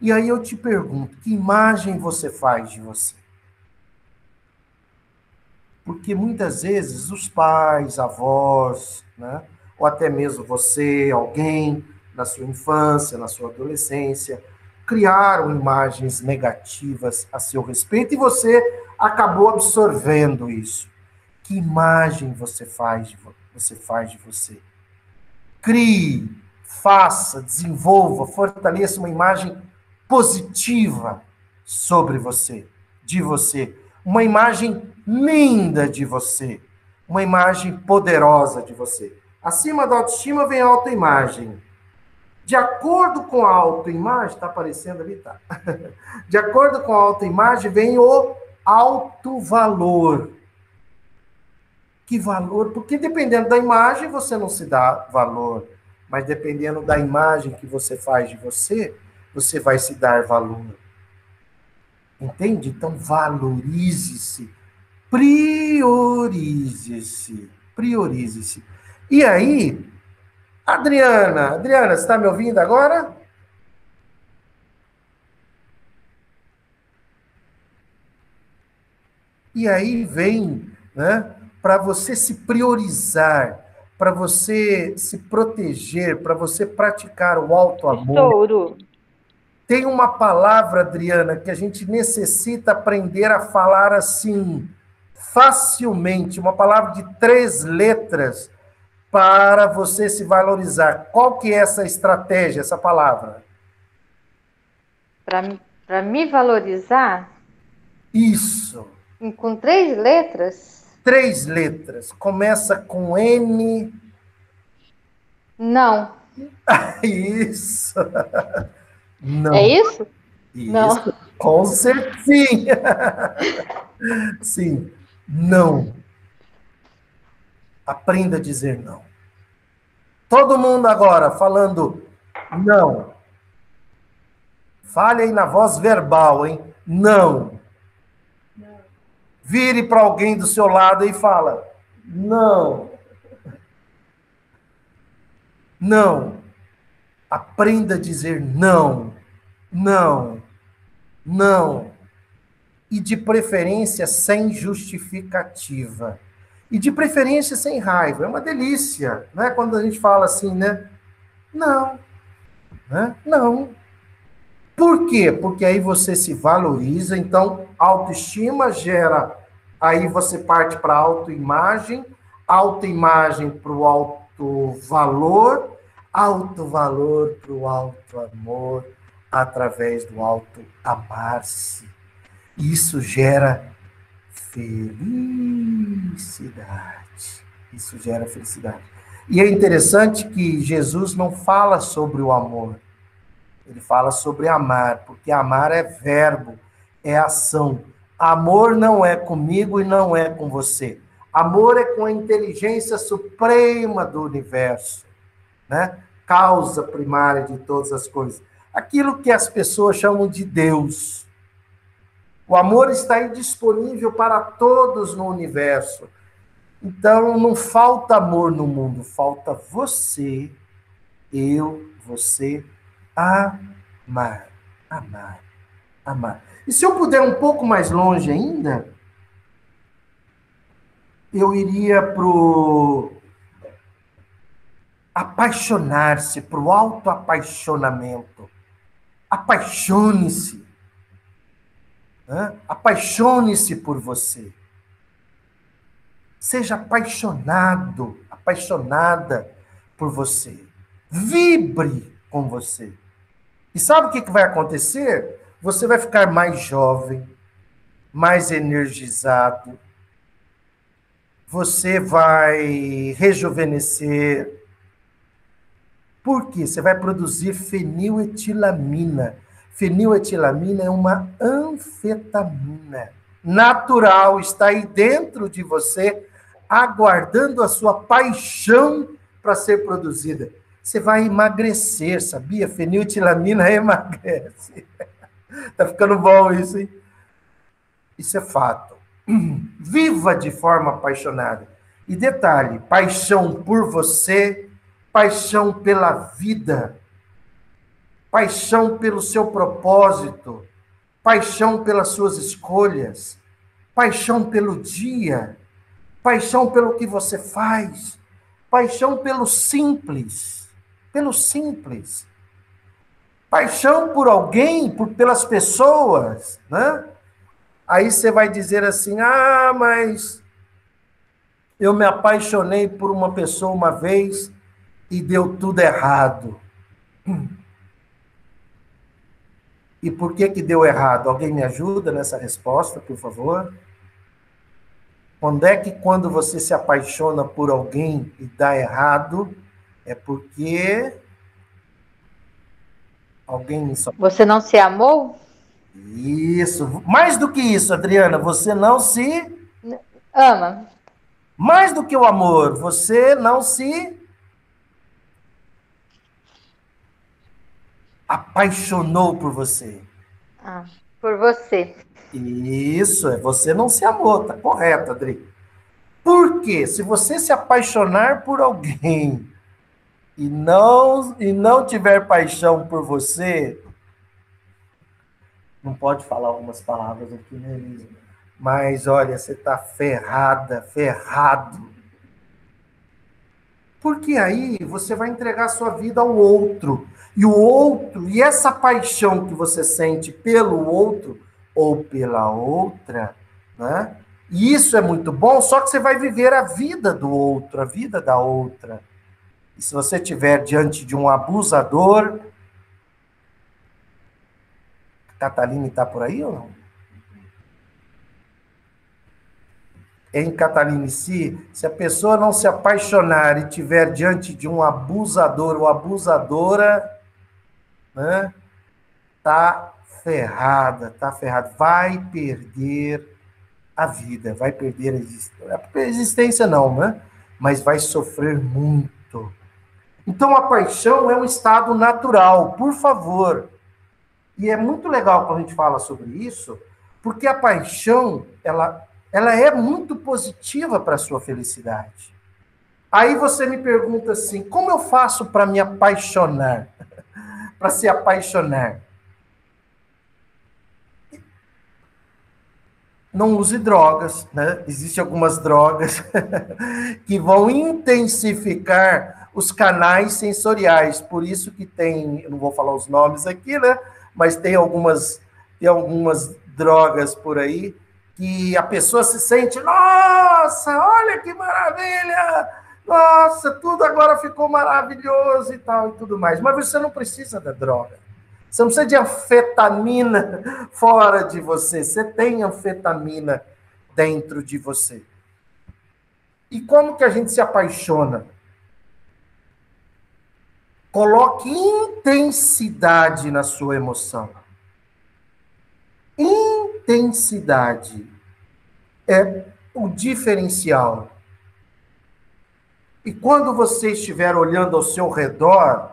E aí eu te pergunto, que imagem você faz de você? Porque muitas vezes os pais, avós, né, ou até mesmo você, alguém na sua infância, na sua adolescência, criaram imagens negativas a seu respeito e você acabou absorvendo isso. Que imagem você faz de, você faz de você? Crie, faça, desenvolva, fortaleça uma imagem positiva sobre você, de você, uma imagem linda de você, uma imagem poderosa de você. Acima da autoestima vem a autoimagem. De acordo com a autoimagem, está aparecendo ali, tá? De acordo com a autoimagem vem o alto valor. Que valor? Porque dependendo da imagem você não se dá valor, mas dependendo da imagem que você faz de você, você vai se dar valor. Entende? Então, valorize-se. Priorize-se. Priorize-se. E aí, Adriana, Adriana, você está me ouvindo agora? E aí vem, né, para você se priorizar, para você se proteger, para você praticar o alto amor. Estouro. Tem uma palavra, Adriana, que a gente necessita aprender a falar assim, facilmente, uma palavra de três letras, para você se valorizar. Qual que é essa estratégia, essa palavra? Para me valorizar? Isso. Com três letras? Três letras. Começa com N. Não. isso. Não. É isso? Isso. Não. Com certeza. Sim. Não. Aprenda a dizer não. Todo mundo agora falando não. Fale aí na voz verbal, hein? Não. não. Vire para alguém do seu lado e fala: não. Não. Aprenda a dizer não. Não. Não. E de preferência sem justificativa. E de preferência sem raiva. É uma delícia, né? Quando a gente fala assim, né? Não. Né? Não. Por quê? Porque aí você se valoriza, então autoestima gera, aí você parte para autoimagem, autoimagem para o alto valor, alto valor para o alto amor, através do alto amar-se. Isso gera felicidade. Isso gera felicidade. E é interessante que Jesus não fala sobre o amor. Ele fala sobre amar, porque amar é verbo, é ação. Amor não é comigo e não é com você. Amor é com a inteligência suprema do universo, né? Causa primária de todas as coisas. Aquilo que as pessoas chamam de Deus. O amor está aí disponível para todos no universo. Então, não falta amor no mundo, falta você, eu, você, amar, amar, amar. E se eu puder um pouco mais longe ainda, eu iria pro apaixonar-se, para o auto-apaixonamento. Apaixone-se. Apaixone-se por você. Seja apaixonado, apaixonada por você. Vibre com você. E sabe o que vai acontecer? Você vai ficar mais jovem, mais energizado, você vai rejuvenescer. Por quê? Você vai produzir feniletilamina Feniletilamina é uma anfetamina natural, está aí dentro de você, aguardando a sua paixão para ser produzida. Você vai emagrecer, sabia? Feniletilamina emagrece. tá ficando bom isso, hein? Isso é fato. Viva de forma apaixonada. E detalhe: paixão por você, paixão pela vida paixão pelo seu propósito, paixão pelas suas escolhas, paixão pelo dia, paixão pelo que você faz, paixão pelo simples, pelo simples. Paixão por alguém, por pelas pessoas, né? Aí você vai dizer assim: "Ah, mas eu me apaixonei por uma pessoa uma vez e deu tudo errado". E por que que deu errado? Alguém me ajuda nessa resposta, por favor? Quando é que quando você se apaixona por alguém e dá errado, é porque alguém só... Você não se amou? Isso. Mais do que isso, Adriana, você não se ama. Mais do que o amor, você não se apaixonou por você. Ah, por você. Isso, é você não se amou, tá correto, Adri. Por quê? Se você se apaixonar por alguém e não e não tiver paixão por você, não pode falar algumas palavras aqui, né, Elisa? Mas olha, você tá ferrada, ferrado. Porque aí você vai entregar sua vida ao outro. E o outro, e essa paixão que você sente pelo outro ou pela outra, né? E isso é muito bom, só que você vai viver a vida do outro, a vida da outra. E se você estiver diante de um abusador. Cataline está por aí ou não? Em Cataline, se, se a pessoa não se apaixonar e estiver diante de um abusador ou abusadora, né? Tá ferrada, tá ferrada. Vai perder a vida, vai perder a existência. A existência não, né? Mas vai sofrer muito. Então a paixão é um estado natural, por favor. E é muito legal quando a gente fala sobre isso, porque a paixão, ela, ela é muito positiva para a sua felicidade. Aí você me pergunta assim: como eu faço para me apaixonar? Para se apaixonar? Não use drogas, né? Existem algumas drogas que vão intensificar os canais sensoriais. Por isso que tem, não vou falar os nomes aqui, né? Mas tem algumas, tem algumas drogas por aí que a pessoa se sente, nossa, olha que maravilha! Nossa, tudo agora ficou maravilhoso e tal e tudo mais. Mas você não precisa da droga. Você não precisa de anfetamina fora de você. Você tem anfetamina dentro de você. E como que a gente se apaixona? Coloque intensidade na sua emoção. Intensidade é o diferencial. E quando você estiver olhando ao seu redor,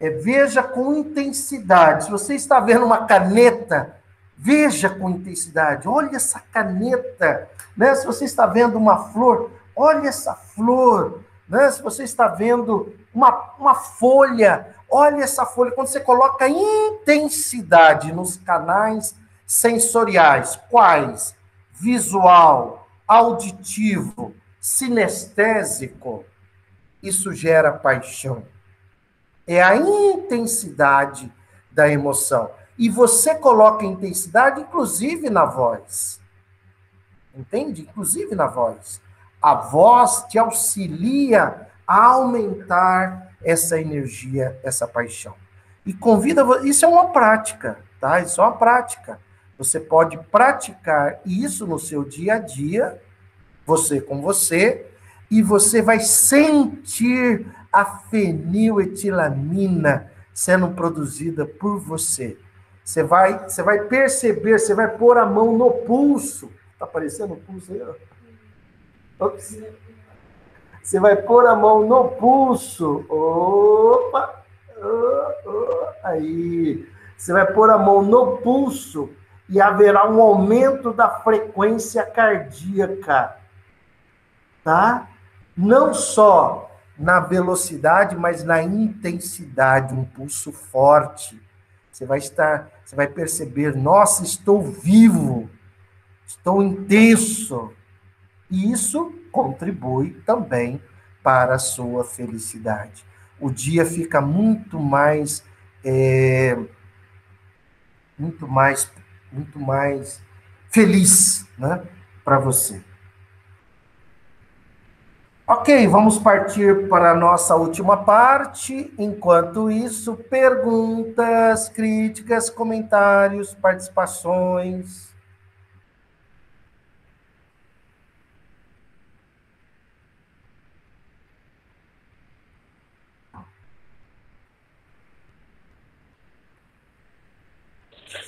é, veja com intensidade. Se você está vendo uma caneta, veja com intensidade. Olha essa caneta. Né? Se você está vendo uma flor, olha essa flor. Né? Se você está vendo uma, uma folha, olha essa folha, quando você coloca intensidade nos canais sensoriais, quais? Visual, auditivo, sinestésico, isso gera paixão. É a intensidade da emoção. E você coloca intensidade, inclusive na voz. Entende? Inclusive na voz. A voz te auxilia a aumentar essa energia, essa paixão. E convida, isso é uma prática, tá? Isso é uma prática. Você pode praticar isso no seu dia a dia, você com você, e você vai sentir a feniletilamina sendo produzida por você. Você vai, você vai perceber, você vai pôr a mão no pulso. Tá aparecendo o pulso aí? Ops. Você vai pôr a mão no pulso. Opa! Oh, oh, aí. Você vai pôr a mão no pulso e haverá um aumento da frequência cardíaca. Tá? Não só na velocidade, mas na intensidade, um pulso forte. Você vai estar, você vai perceber, nossa, estou vivo. Estou intenso. E isso contribui também para a sua felicidade. O dia fica muito mais é, muito mais muito mais feliz, né, para você. Ok, vamos partir para a nossa última parte. Enquanto isso, perguntas, críticas, comentários, participações.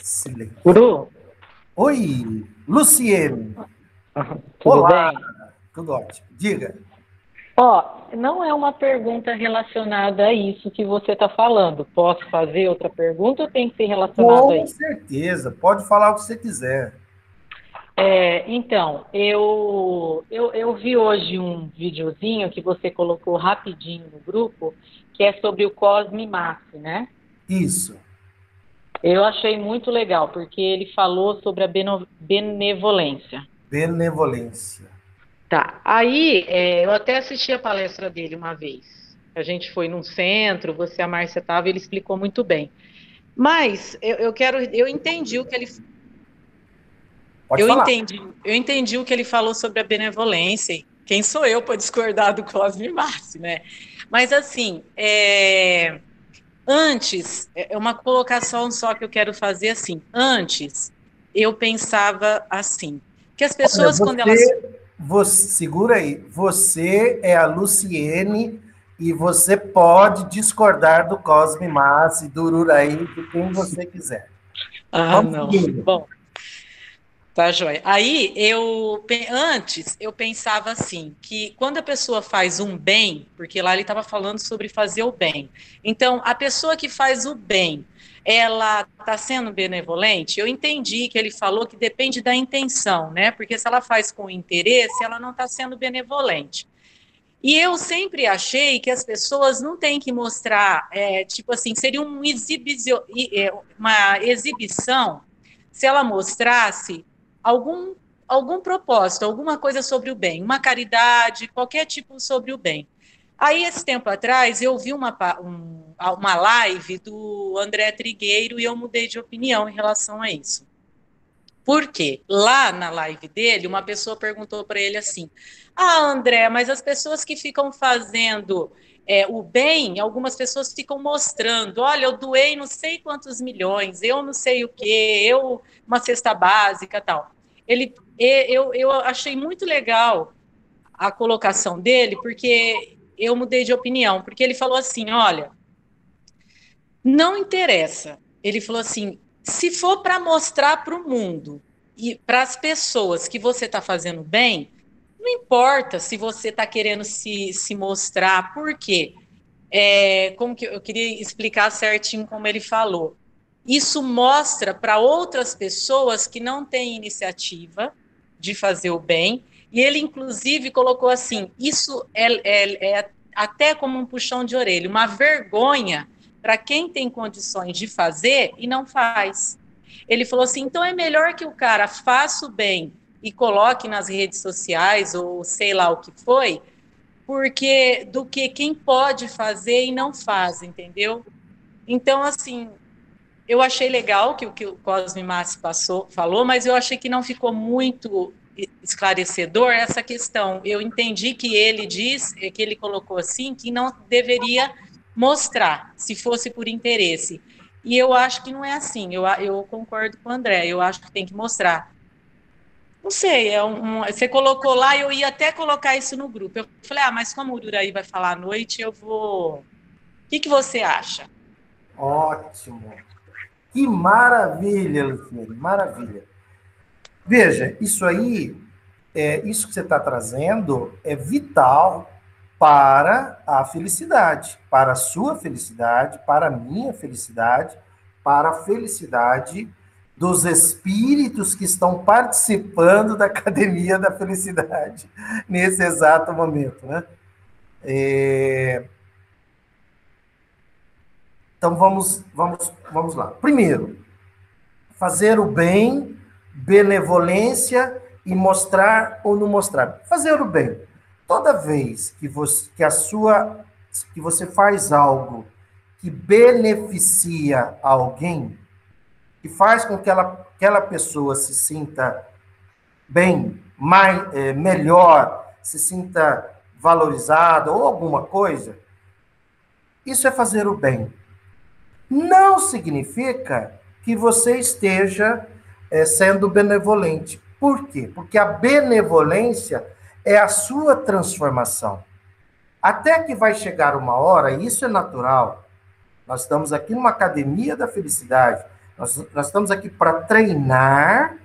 Silêncio. Guru. Oi, Luciene. Tudo Olá. bem? Tudo ótimo. Diga. Ó, não é uma pergunta relacionada a isso que você está falando. Posso fazer outra pergunta ou tem que ser relacionado Com a isso? certeza. Pode falar o que você quiser. É, então, eu, eu, eu vi hoje um videozinho que você colocou rapidinho no grupo, que é sobre o Cosme Massi, né? Isso. Eu achei muito legal, porque ele falou sobre a benevolência. Benevolência. Tá. Aí, é, eu até assisti a palestra dele uma vez. A gente foi num centro, você a Márcia estava, ele explicou muito bem. Mas eu, eu quero, eu entendi o que ele Pode eu falar. entendi, eu entendi o que ele falou sobre a benevolência. Quem sou eu para discordar do Cosme Márcio, né? Mas assim, é... antes, é uma colocação só que eu quero fazer assim. Antes, eu pensava assim, que as pessoas Olha, quando você- elas Você, segura aí. Você é a Luciene e você pode discordar do Cosme Massi, do Ururaí, de quem você quiser. Ah, Vamos não. seguindo. Bom, tá joia. Aí eu antes eu pensava assim que quando a pessoa faz um bem, porque lá ele estava falando sobre fazer o bem. Então a pessoa que faz o bem, ela está sendo benevolente. Eu entendi que ele falou que depende da intenção, né? Porque se ela faz com interesse, ela não está sendo benevolente. E eu sempre achei que as pessoas não têm que mostrar, é, tipo assim, seria um é, uma exibição se ela mostrasse algum, algum propósito, alguma coisa sobre o bem, uma caridade, qualquer tipo sobre o bem. Aí, esse tempo atrás, eu vi uma, um- uma live do André Trigueiro e eu mudei de opinião em relação a isso. Por quê? Lá na live dele, uma pessoa perguntou para ele assim: Ah, André, mas as pessoas que ficam fazendo é, o bem, algumas pessoas ficam mostrando: olha, eu doei não sei quantos milhões, eu não sei o quê, eu, uma cesta básica tal. Ele, eu, eu achei muito legal a colocação dele, porque eu mudei de opinião, porque ele falou assim: olha, não interessa. Ele falou assim: se for para mostrar para o mundo e para as pessoas que você está fazendo bem, não importa se você está querendo se, se mostrar, por quê? É, como que eu queria explicar certinho como ele falou. Isso mostra para outras pessoas que não têm iniciativa de fazer o bem, e ele, inclusive, colocou assim: isso é, é- é até como um puxão de orelha, uma vergonha para quem tem condições de fazer e não faz. Ele falou assim: então é melhor que o cara faça o bem e coloque nas redes sociais ou sei lá o que foi, porque do que quem pode fazer e não faz, entendeu? Então, assim, eu achei legal que o que o Cosme Massi passou, falou, mas eu achei que não ficou muito esclarecedor essa questão. Eu entendi que ele diz, eh, que ele colocou assim, que não deveria mostrar, se fosse por interesse. E eu acho que não é assim. Eu, eu concordo com o André. Eu acho que tem que mostrar. Não sei, é um, um- você colocou lá, eu ia até colocar isso no grupo. Eu falei, ah, mas como o Uraí vai falar à noite, eu vou. O que, que você acha? Ótimo. Que maravilha, Luciene, maravilha. Veja, isso aí, é, isso que você está trazendo é vital para a felicidade, para a sua felicidade, para a minha felicidade, para a felicidade dos espíritos que estão participando da Academia da Felicidade nesse exato momento, né? É, Então vamos, vamos, vamos lá. Primeiro, fazer o bem, benevolência e mostrar ou não mostrar. Fazer o bem. Toda vez que você, que a sua, que você faz algo que beneficia alguém, que faz com que ela, aquela pessoa se sinta bem, mais, eh, melhor, se sinta valorizada ou alguma coisa, isso é fazer o bem não significa que você esteja é, sendo benevolente. Por quê? Porque a benevolência é a sua transformação. Até que vai chegar uma hora, e isso é natural, nós estamos aqui numa academia da felicidade, nós, nós estamos aqui para treinar,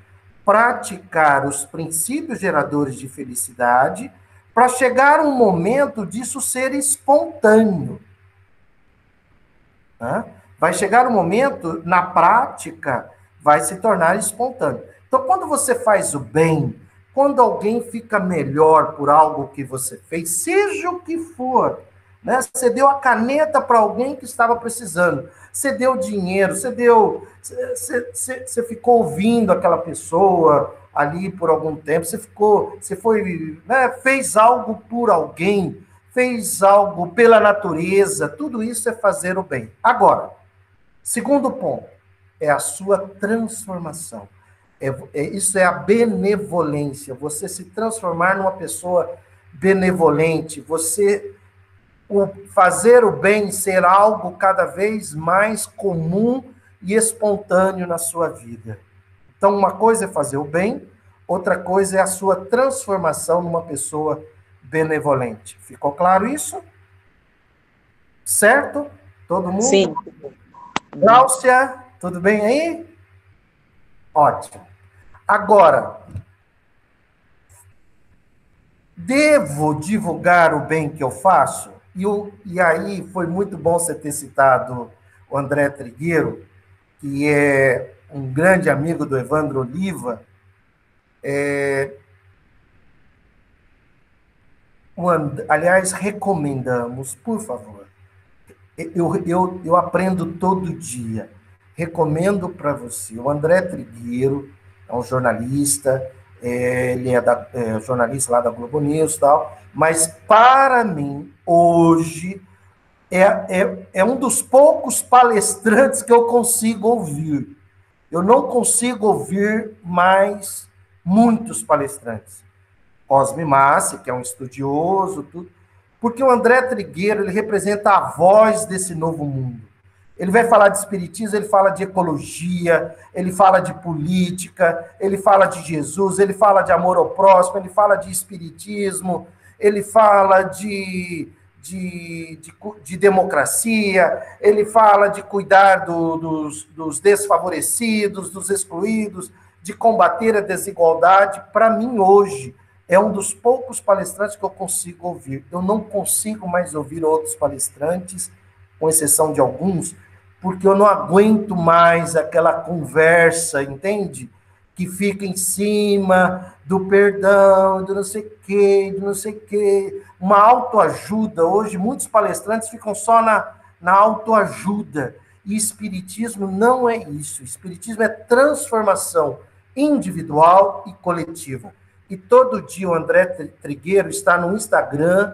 praticar os princípios geradores de felicidade, para chegar um momento disso ser espontâneo. Né? Vai chegar um momento, na prática, vai se tornar espontâneo. Então, quando você faz o bem, quando alguém fica melhor por algo que você fez, seja o que for, né? Você deu a caneta para alguém que estava precisando, você deu dinheiro, você deu, você, você, você ficou ouvindo aquela pessoa ali por algum tempo, você ficou, você foi, né? fez algo por alguém, fez algo pela natureza, tudo isso é fazer o bem. Agora, segundo ponto, é a sua transformação. É, é, isso é a benevolência, você se transformar numa pessoa benevolente, você o fazer o bem ser algo cada vez mais comum e espontâneo na sua vida. Então, uma coisa é fazer o bem, outra coisa é a sua transformação numa pessoa benevolente. Ficou claro isso? Certo? Todo mundo? Sim. Gláucia, tudo bem aí? Ótimo. Agora, devo divulgar o bem que eu faço? E, o, e aí foi muito bom você ter citado o André Trigueiro, que é um grande amigo do Evandro Oliva. É, And... aliás, recomendamos, por favor. Eu, eu, eu aprendo todo dia. Recomendo para você. O André Trigueiro é um jornalista, é, ele é, da, é, jornalista lá da Globo News e tal, mas para mim, hoje, é, é, é um dos poucos palestrantes que eu consigo ouvir. Eu não consigo ouvir mais muitos palestrantes. Cosme Massi, que é um estudioso, tudo, porque o André Trigueiro ele representa a voz desse novo mundo. Ele vai falar de espiritismo, ele fala de ecologia, ele fala de política, ele fala de Jesus, ele fala de amor ao próximo, ele fala de espiritismo, ele fala de, de, de, de democracia, ele fala de cuidar do, dos, dos desfavorecidos, dos excluídos, de combater a desigualdade. Para mim, hoje, é um dos poucos palestrantes que eu consigo ouvir. Eu não consigo mais ouvir outros palestrantes, com exceção de alguns, porque eu não aguento mais aquela conversa, entende? Que fica em cima do perdão, do não sei o quê, do não sei o quê. Uma autoajuda. Hoje, muitos palestrantes ficam só na, na autoajuda. E Espiritismo não é isso. Espiritismo é transformação individual e coletiva. E todo dia o André Trigueiro está no Instagram,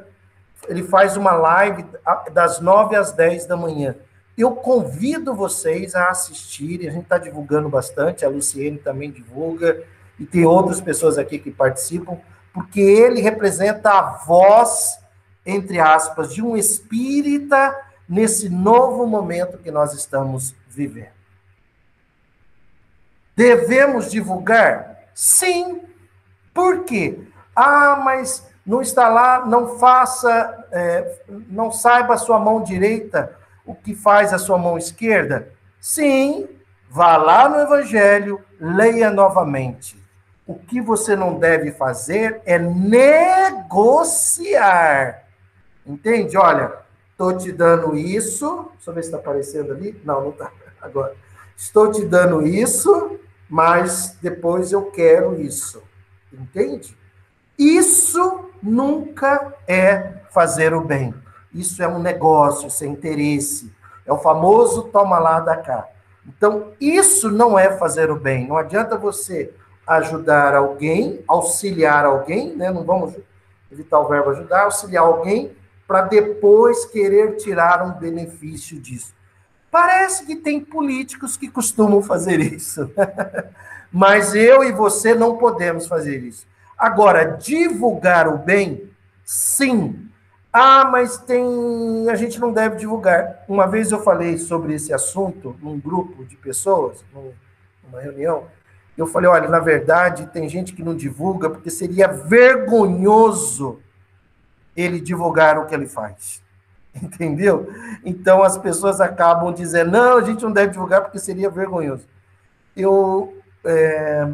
ele faz uma live das 9 às 10 da manhã. Eu convido vocês a assistirem, a gente está divulgando bastante, a Luciene também divulga, e tem outras pessoas aqui que participam, porque ele representa a voz, entre aspas, de um espírita nesse novo momento que nós estamos vivendo. Devemos divulgar? Sim. Por quê? Ah, mas não está lá, não faça, é, não saiba a sua mão direita o que faz a sua mão esquerda? Sim, vá lá no Evangelho, leia novamente. O que você não deve fazer é negociar. Entende? Olha, estou te dando isso. Deixa eu ver se está aparecendo ali. Não, não está. Agora. Estou te dando isso, mas depois eu quero isso. Entende? Isso nunca é fazer o bem. Isso é um negócio, isso é interesse. É o famoso toma lá da cá. Então, isso não é fazer o bem. Não adianta você ajudar alguém, auxiliar alguém, né? Não vamos evitar o verbo ajudar, auxiliar alguém para depois querer tirar um benefício disso. Parece que tem políticos que costumam fazer isso. Mas eu e você não podemos fazer isso. Agora, divulgar o bem, sim, ah, mas tem. A gente não deve divulgar. Uma vez eu falei sobre esse assunto num grupo de pessoas, numa reunião. Eu falei: olha, na verdade, tem gente que não divulga porque seria vergonhoso ele divulgar o que ele faz. Entendeu? Então as pessoas acabam dizendo: não, a gente não deve divulgar porque seria vergonhoso. Eu. É...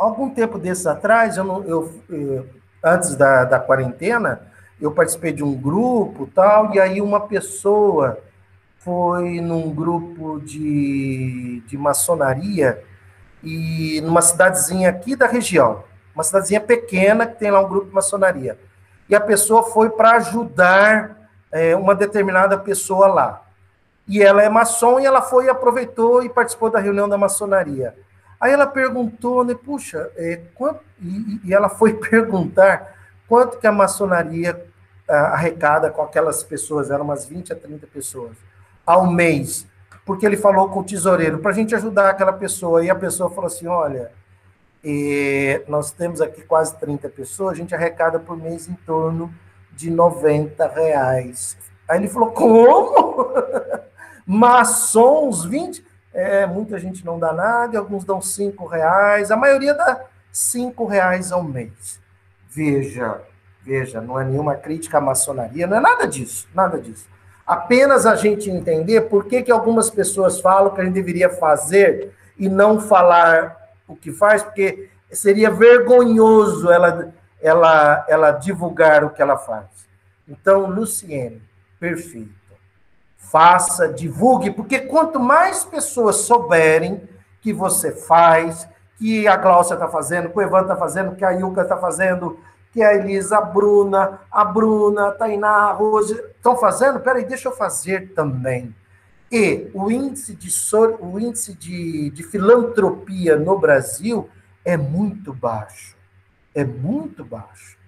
Algum tempo desses atrás, eu, não, eu, eu antes da, da quarentena, eu participei de um grupo tal, e aí uma pessoa foi num grupo de, de maçonaria e numa cidadezinha aqui da região, uma cidadezinha pequena que tem lá um grupo de maçonaria. E a pessoa foi para ajudar é, uma determinada pessoa lá. E ela é maçom e ela foi, aproveitou e participou da reunião da maçonaria. Aí ela perguntou, né, puxa, é, quanto, e, e, ela foi perguntar quanto que a maçonaria arrecada com aquelas pessoas, eram umas 20 a 30 pessoas, ao mês. porque ele falou com o tesoureiro, para a gente ajudar aquela pessoa. E a pessoa falou assim: olha, eh, nós temos aqui quase 30 pessoas, a gente arrecada por mês em torno de 90 reais. Aí ele falou: como? Maçons, 20? É, muita gente não dá nada, alguns dão 5 reais, a maioria dá 5 reais ao mês. Veja, veja, não é nenhuma crítica à maçonaria, não é nada disso, nada disso. Apenas a gente entender por que, que algumas pessoas falam que a gente deveria fazer e não falar o que faz, porque seria vergonhoso ela, ela, ela divulgar o que ela faz. Então, Luciene, perfeito. Faça, divulgue, porque quanto mais pessoas souberem que você faz, que a Glaucia está fazendo, que o Evan está fazendo, que a Ilka está fazendo, que a Elisa, a Bruna, a Bruna, a Tainá, a Rose estão fazendo, peraí, deixa eu fazer também. E o índice de, o índice de, de filantropia no Brasil é muito baixo. É muito baixo.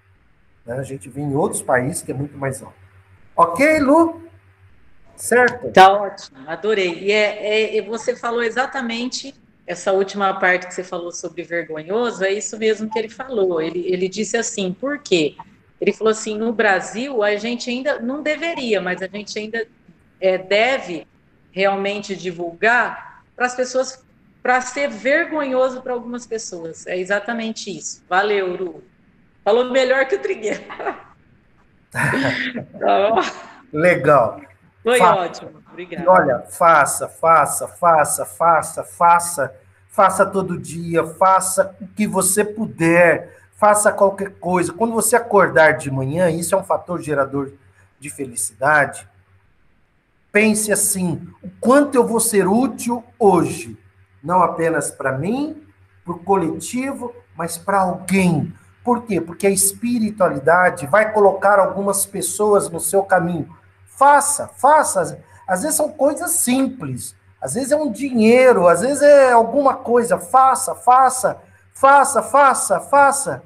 Né? A gente vê em outros países que é muito mais alto. Ok, Lu? Certo? Tá ótimo, adorei. E é, é, você falou exatamente essa última parte que você falou sobre vergonhoso, é isso mesmo que ele falou. Ele, ele disse assim, por quê? Ele falou assim, no Brasil a gente ainda não deveria, mas a gente ainda é, deve realmente divulgar para as pessoas, para ser vergonhoso para algumas pessoas. É exatamente isso. Valeu, Uru. Falou melhor que o Trigueiro. Legal. Foi Fa ótimo, obrigada. Olha, faça, faça, faça, faça, faça, faça todo dia, faça o que você puder, faça qualquer coisa. Quando você acordar de manhã, isso é um fator gerador de felicidade. Pense assim: o quanto eu vou ser útil hoje, não apenas para mim, para o coletivo, mas para alguém. Por quê? Porque a espiritualidade vai colocar algumas pessoas no seu caminho Faça, faça. Às vezes são coisas simples, às vezes é um dinheiro, às vezes é alguma coisa. Faça, faça, faça, faça, faça.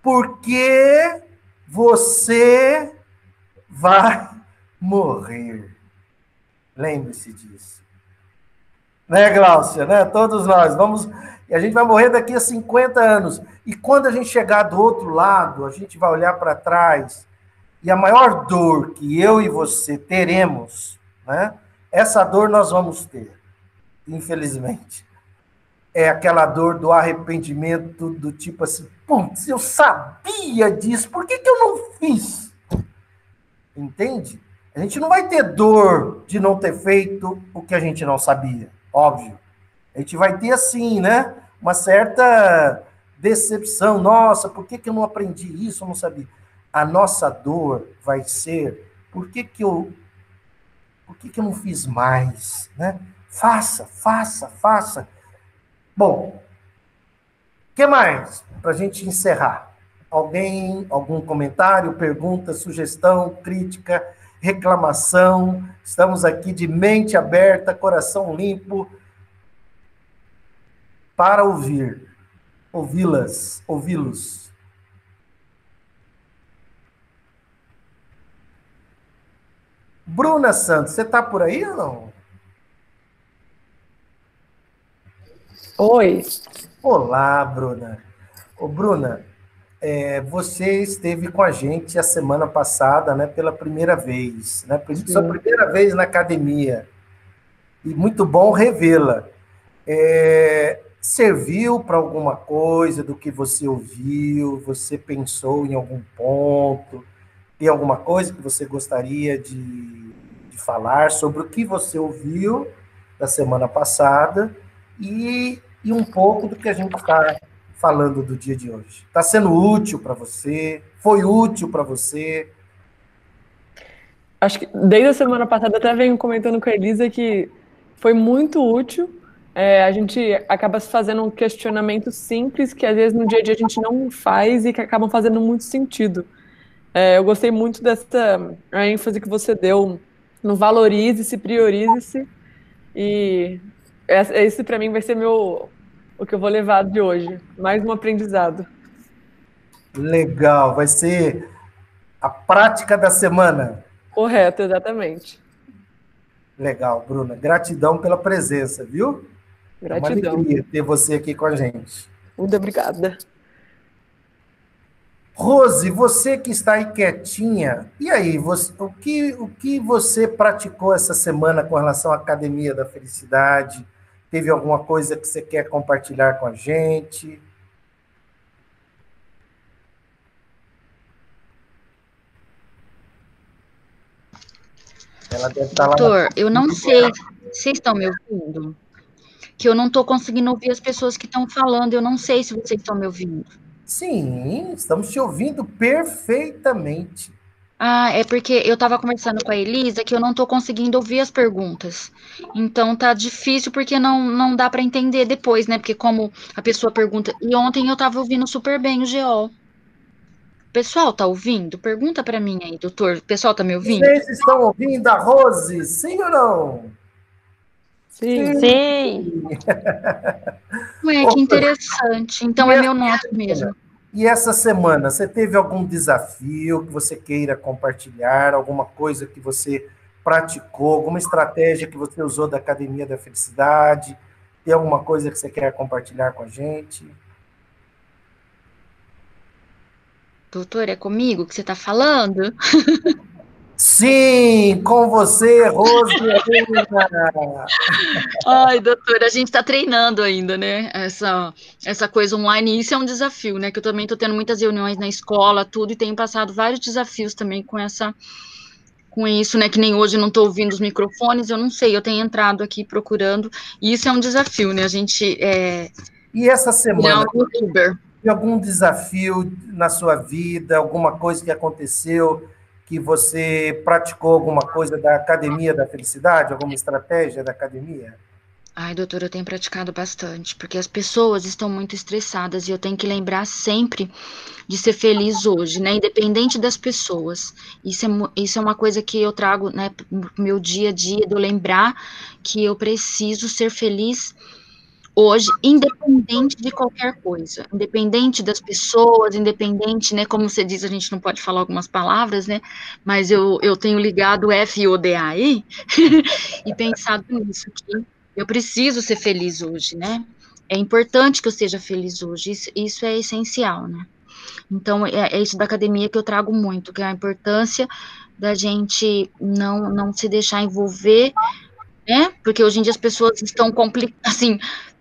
Porque você vai morrer. Lembre-se disso. Né, Gláucia? Né? Todos nós vamos. E a gente vai morrer daqui a 50 anos. E quando a gente chegar do outro lado, a gente vai olhar para trás e a maior dor que eu e você teremos, né? Essa dor nós vamos ter, infelizmente. É aquela dor do arrependimento, do tipo assim, putz, eu sabia disso, por que, que eu não fiz? Entende? A gente não vai ter dor de não ter feito o que a gente não sabia, óbvio. A gente vai ter, assim, né? Uma certa decepção. Nossa, por que, que eu não aprendi isso? Eu não sabia a nossa dor vai ser por que, que eu por que, que eu não fiz mais, né? Faça, faça, faça. Bom, o que mais para a gente encerrar? Alguém, algum comentário, pergunta, sugestão, crítica, reclamação? Estamos aqui de mente aberta, coração limpo para ouvir, ouvi-las, ouvi-los. Bruna Santos, você está por aí ou não? Oi. Olá, Bruna. Ô, Bruna, é, você esteve com a gente a semana passada, né, pela primeira vez, né? Sua primeira vez na academia. E muito bom revê-la. É, serviu para alguma coisa do que você ouviu? Você pensou em algum ponto? Tem alguma coisa que você gostaria de, de falar sobre o que você ouviu da semana passada e, e um pouco do que a gente está falando do dia de hoje? Está sendo útil para você? Foi útil para você? Acho que desde a semana passada até venho comentando com a Elisa que foi muito útil. É, a gente acaba se fazendo um questionamento simples que às vezes no dia a dia a gente não faz e que acabam fazendo muito sentido. É, eu gostei muito dessa ênfase que você deu no valorize-se, priorize-se. E esse para mim vai ser meu o que eu vou levar de hoje, mais um aprendizado. Legal, vai ser a prática da semana. Correto, exatamente. Legal, Bruna. Gratidão pela presença, viu? Gratidão. É uma alegria ter você aqui com a gente. Muito obrigada. Rose, você que está aí quietinha, e aí, você, o, que, o que você praticou essa semana com relação à Academia da Felicidade? Teve alguma coisa que você quer compartilhar com a gente? Ela Doutor, lá eu não sei. Vocês estão me ouvindo? Que eu não estou conseguindo ouvir as pessoas que estão falando. Eu não sei se vocês estão me ouvindo. Sim, estamos te ouvindo perfeitamente. Ah, é porque eu estava conversando com a Elisa que eu não estou conseguindo ouvir as perguntas. Então tá difícil porque não, não dá para entender depois, né? Porque como a pessoa pergunta. E ontem eu estava ouvindo super bem o GEOL. Pessoal, tá ouvindo? Pergunta para mim aí, doutor. O pessoal tá me ouvindo? Vocês estão ouvindo a Rose? Sim ou não? Sim. Sim. Ué, que interessante. Então é meu neto mesmo. E essa semana, você teve algum desafio que você queira compartilhar? Alguma coisa que você praticou? Alguma estratégia que você usou da Academia da Felicidade? Tem alguma coisa que você quer compartilhar com a gente? Doutor, é comigo que você está falando? Sim, com você, Rose. Ai, doutora, a gente está treinando ainda, né? Essa, essa coisa online, isso é um desafio, né? Que eu também estou tendo muitas reuniões na escola, tudo, e tenho passado vários desafios também com essa, com isso, né? Que nem hoje não estou ouvindo os microfones, eu não sei, eu tenho entrado aqui procurando, e isso é um desafio, né? A gente é. E essa semana? Youtuber algum desafio na sua vida, alguma coisa que aconteceu que você praticou alguma coisa da academia da felicidade, alguma estratégia da academia? Ai, doutora, eu tenho praticado bastante, porque as pessoas estão muito estressadas e eu tenho que lembrar sempre de ser feliz hoje, né? Independente das pessoas. Isso é, isso é uma coisa que eu trago, né, no meu dia a dia, de eu lembrar que eu preciso ser feliz hoje, independente de qualquer coisa, independente das pessoas, independente, né, como você diz, a gente não pode falar algumas palavras, né, mas eu, eu tenho ligado F O D A aí e pensado nisso, que eu preciso ser feliz hoje, né, é importante que eu seja feliz hoje, isso, isso é essencial, né, então é, é isso da academia que eu trago muito, que é a importância da gente não, não se deixar envolver né? Porque hoje em dia as pessoas estão complicadas, assim,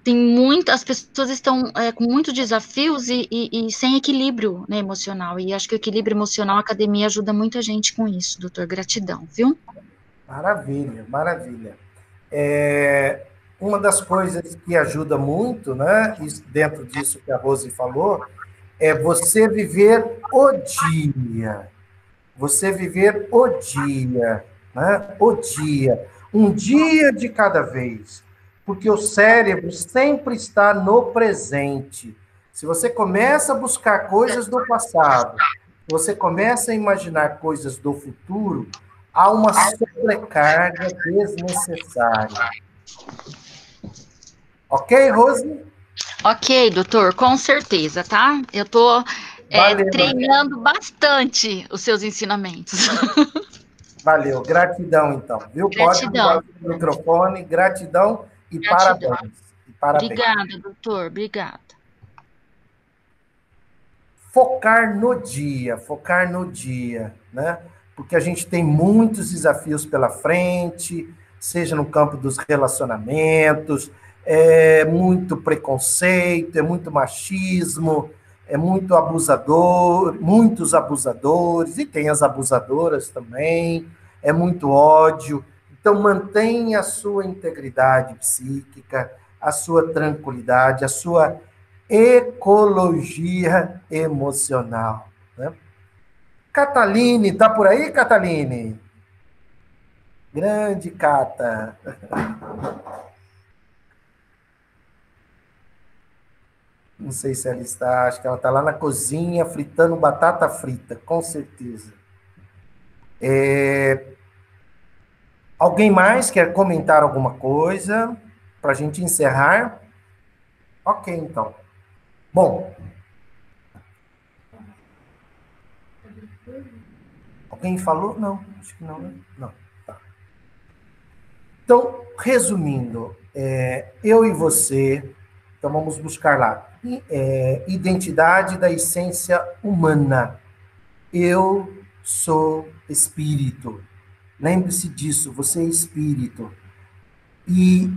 tem muitas, as pessoas estão é, com muitos desafios e, e, e, sem equilíbrio né, emocional. E acho que o equilíbrio emocional, a academia ajuda muita gente com isso, doutor. Gratidão, viu? Maravilha, maravilha. É, uma das coisas que ajuda muito, né, dentro disso que a Rose falou, é você viver o dia. Você viver o dia, né? O dia. Um dia de cada vez porque o cérebro sempre está no presente. Se você começa a buscar coisas do passado, você começa a imaginar coisas do futuro, há uma sobrecarga desnecessária. Ok, Rose? Ok, doutor, com certeza, tá? Eu estou é, treinando bastante os seus ensinamentos. Valeu, gratidão então, viu? Gratidão. Pode o microfone, gratidão e parabéns. e parabéns. Obrigada, doutor. Obrigada. Focar no dia, focar no dia, né? Porque a gente tem muitos desafios pela frente, seja no campo dos relacionamentos, é muito preconceito, é muito machismo, é muito abusador, muitos abusadores, e tem as abusadoras também, é muito ódio. Então, mantenha a sua integridade psíquica, a sua tranquilidade, a sua ecologia emocional. Né? Cataline, tá por aí, Cataline? Grande Cata. Não sei se ela está, acho que ela está lá na cozinha fritando batata frita, com certeza. É, Alguém mais quer comentar alguma coisa para a gente encerrar? Ok, então. Bom. Alguém falou? Não, acho que não. Né? Não. Tá. Então, resumindo, é, eu e você, então vamos buscar lá. É, identidade da essência humana. Eu sou espírito. Lembre-se disso, você é espírito. E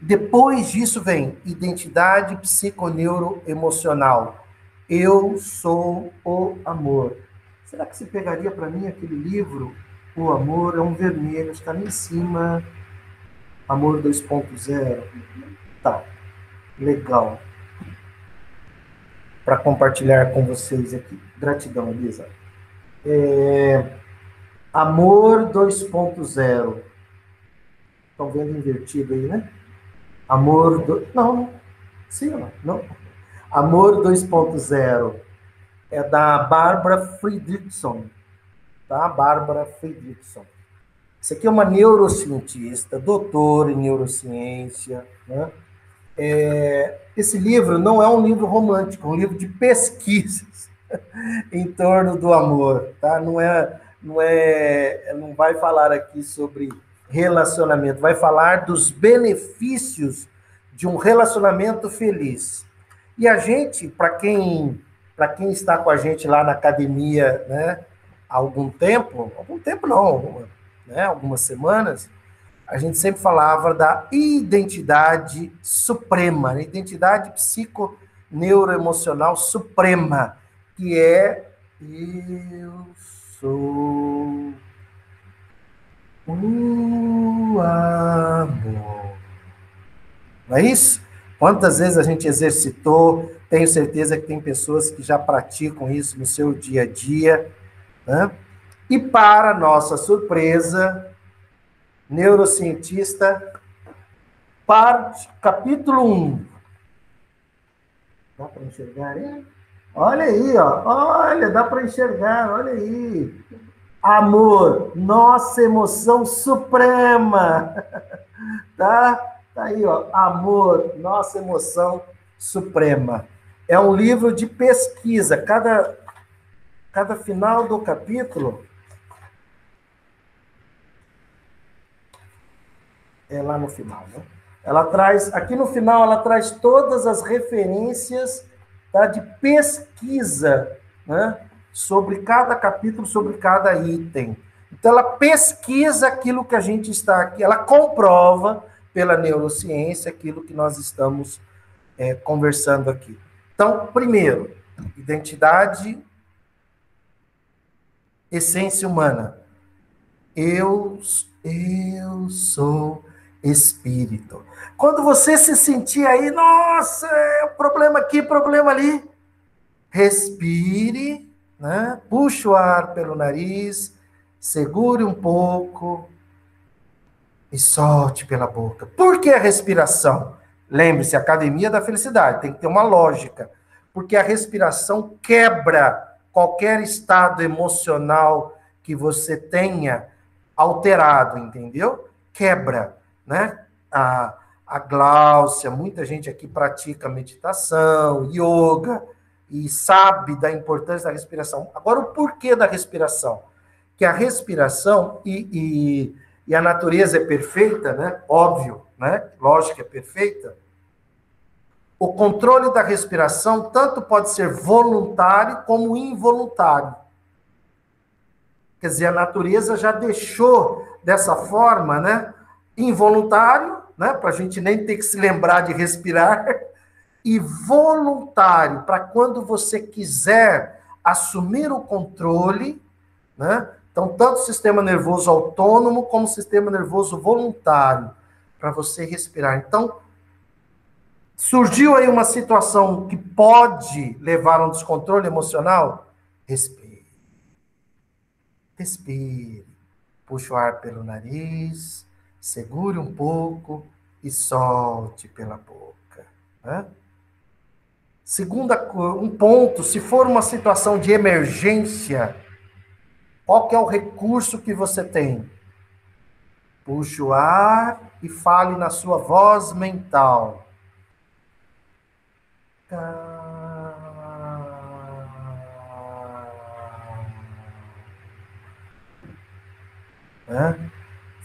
depois disso vem identidade psiconeuroemocional. Eu sou o amor. Será que você pegaria para mim aquele livro? O amor é um vermelho, está ali em cima. Amor 2.0. Tá. Legal. Para compartilhar com vocês aqui. Gratidão, Elisa. É... Amor 2.0. Estão vendo invertido aí, né? Amor. Do... Não, sim não. Amor 2.0 é da Bárbara Friedrichson. Tá? Bárbara Friedrichson. Isso aqui é uma neurocientista, doutora em neurociência. Né? É, esse livro não é um livro romântico, é um livro de pesquisas em torno do amor. Tá? Não, é, não, é, não vai falar aqui sobre relacionamento, vai falar dos benefícios de um relacionamento feliz. E a gente, para quem, para quem está com a gente lá na academia, né, há algum tempo, algum tempo não, né, algumas semanas, a gente sempre falava da identidade suprema, né, identidade psiconeuroemocional suprema, que é eu sou o amor. Não é isso? Quantas vezes a gente exercitou? Tenho certeza que tem pessoas que já praticam isso no seu dia a dia. Né? E, para nossa surpresa, neurocientista, parte, capítulo 1. Dá para enxergar aí? Olha aí, ó. olha, dá para enxergar, olha aí. Amor, nossa emoção suprema. tá? Tá aí, ó. Amor, nossa emoção suprema. É um livro de pesquisa. Cada, cada final do capítulo é lá no final, né? Ela traz, aqui no final, ela traz todas as referências tá, de pesquisa, né? Sobre cada capítulo, sobre cada item. Então, ela pesquisa aquilo que a gente está aqui, ela comprova pela neurociência aquilo que nós estamos é, conversando aqui. Então, primeiro, identidade, essência humana. Eu, eu sou espírito. Quando você se sentir aí, nossa, é um problema aqui, problema ali, respire, né? puxe o ar pelo nariz, segure um pouco e solte pela boca. Por que a respiração? Lembre-se, academia da felicidade, tem que ter uma lógica, porque a respiração quebra qualquer estado emocional que você tenha alterado, entendeu? Quebra né? A, a Gláucia, muita gente aqui pratica meditação, yoga, e sabe da importância da respiração. Agora, o porquê da respiração? Que a respiração e, e, e a natureza é perfeita, né? Óbvio, né? Lógico que é perfeita. O controle da respiração tanto pode ser voluntário como involuntário. Quer dizer, a natureza já deixou dessa forma, né? Involuntário, né, para a gente nem ter que se lembrar de respirar, e voluntário, para quando você quiser assumir o controle, né? Então, tanto o sistema nervoso autônomo como o sistema nervoso voluntário, para você respirar. Então, surgiu aí uma situação que pode levar a um descontrole emocional? Respire. Respire. Puxa o ar pelo nariz segure um pouco e solte pela boca. Né? Segunda, um ponto, se for uma situação de emergência, qual é o recurso que você tem? Puxe o ar e fale na sua voz mental.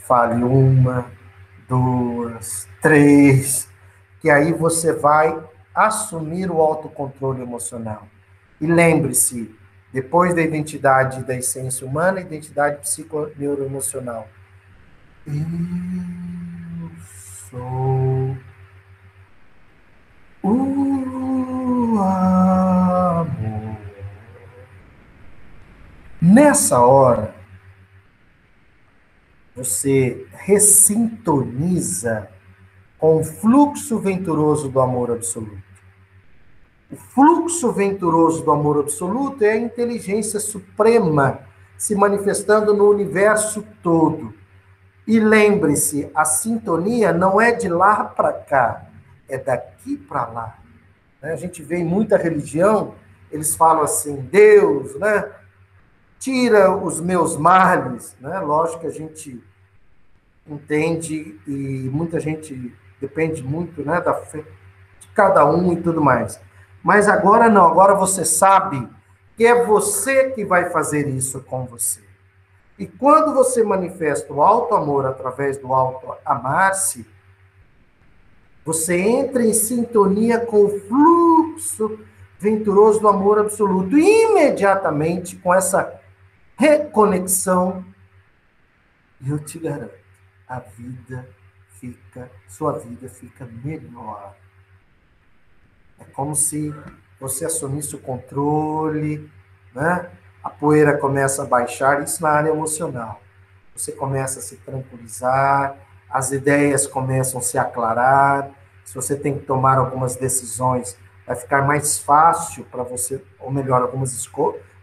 Fale uma, duas, três, que aí você vai assumir o autocontrole emocional. E lembre-se, depois da identidade da essência humana, identidade psiconeuroemocional. Eu sou o amor. Nessa hora, você ressintoniza com o fluxo venturoso do amor absoluto. O fluxo venturoso do amor absoluto é a inteligência suprema se manifestando no universo todo. E lembre-se, a sintonia não é de lá para cá, é daqui para lá. Né? A gente vê em muita religião, eles falam assim: Deus, né? Tira os meus males. Né? Lógico que a gente entende e muita gente depende muito né, da fé de cada um e tudo mais. Mas agora não, agora você sabe que é você que vai fazer isso com você. E quando você manifesta o alto amor através do alto amar-se, você entra em sintonia com o fluxo venturoso do amor absoluto. Imediatamente, com essa reconexão, eu te garanto, a vida fica, sua vida fica melhor. É como se você assumisse o controle, né? A poeira começa a baixar, isso na área emocional. Você começa a se tranquilizar, as ideias começam a se aclarar. Se você tem que tomar algumas decisões, vai ficar mais fácil para você, ou melhor, algumas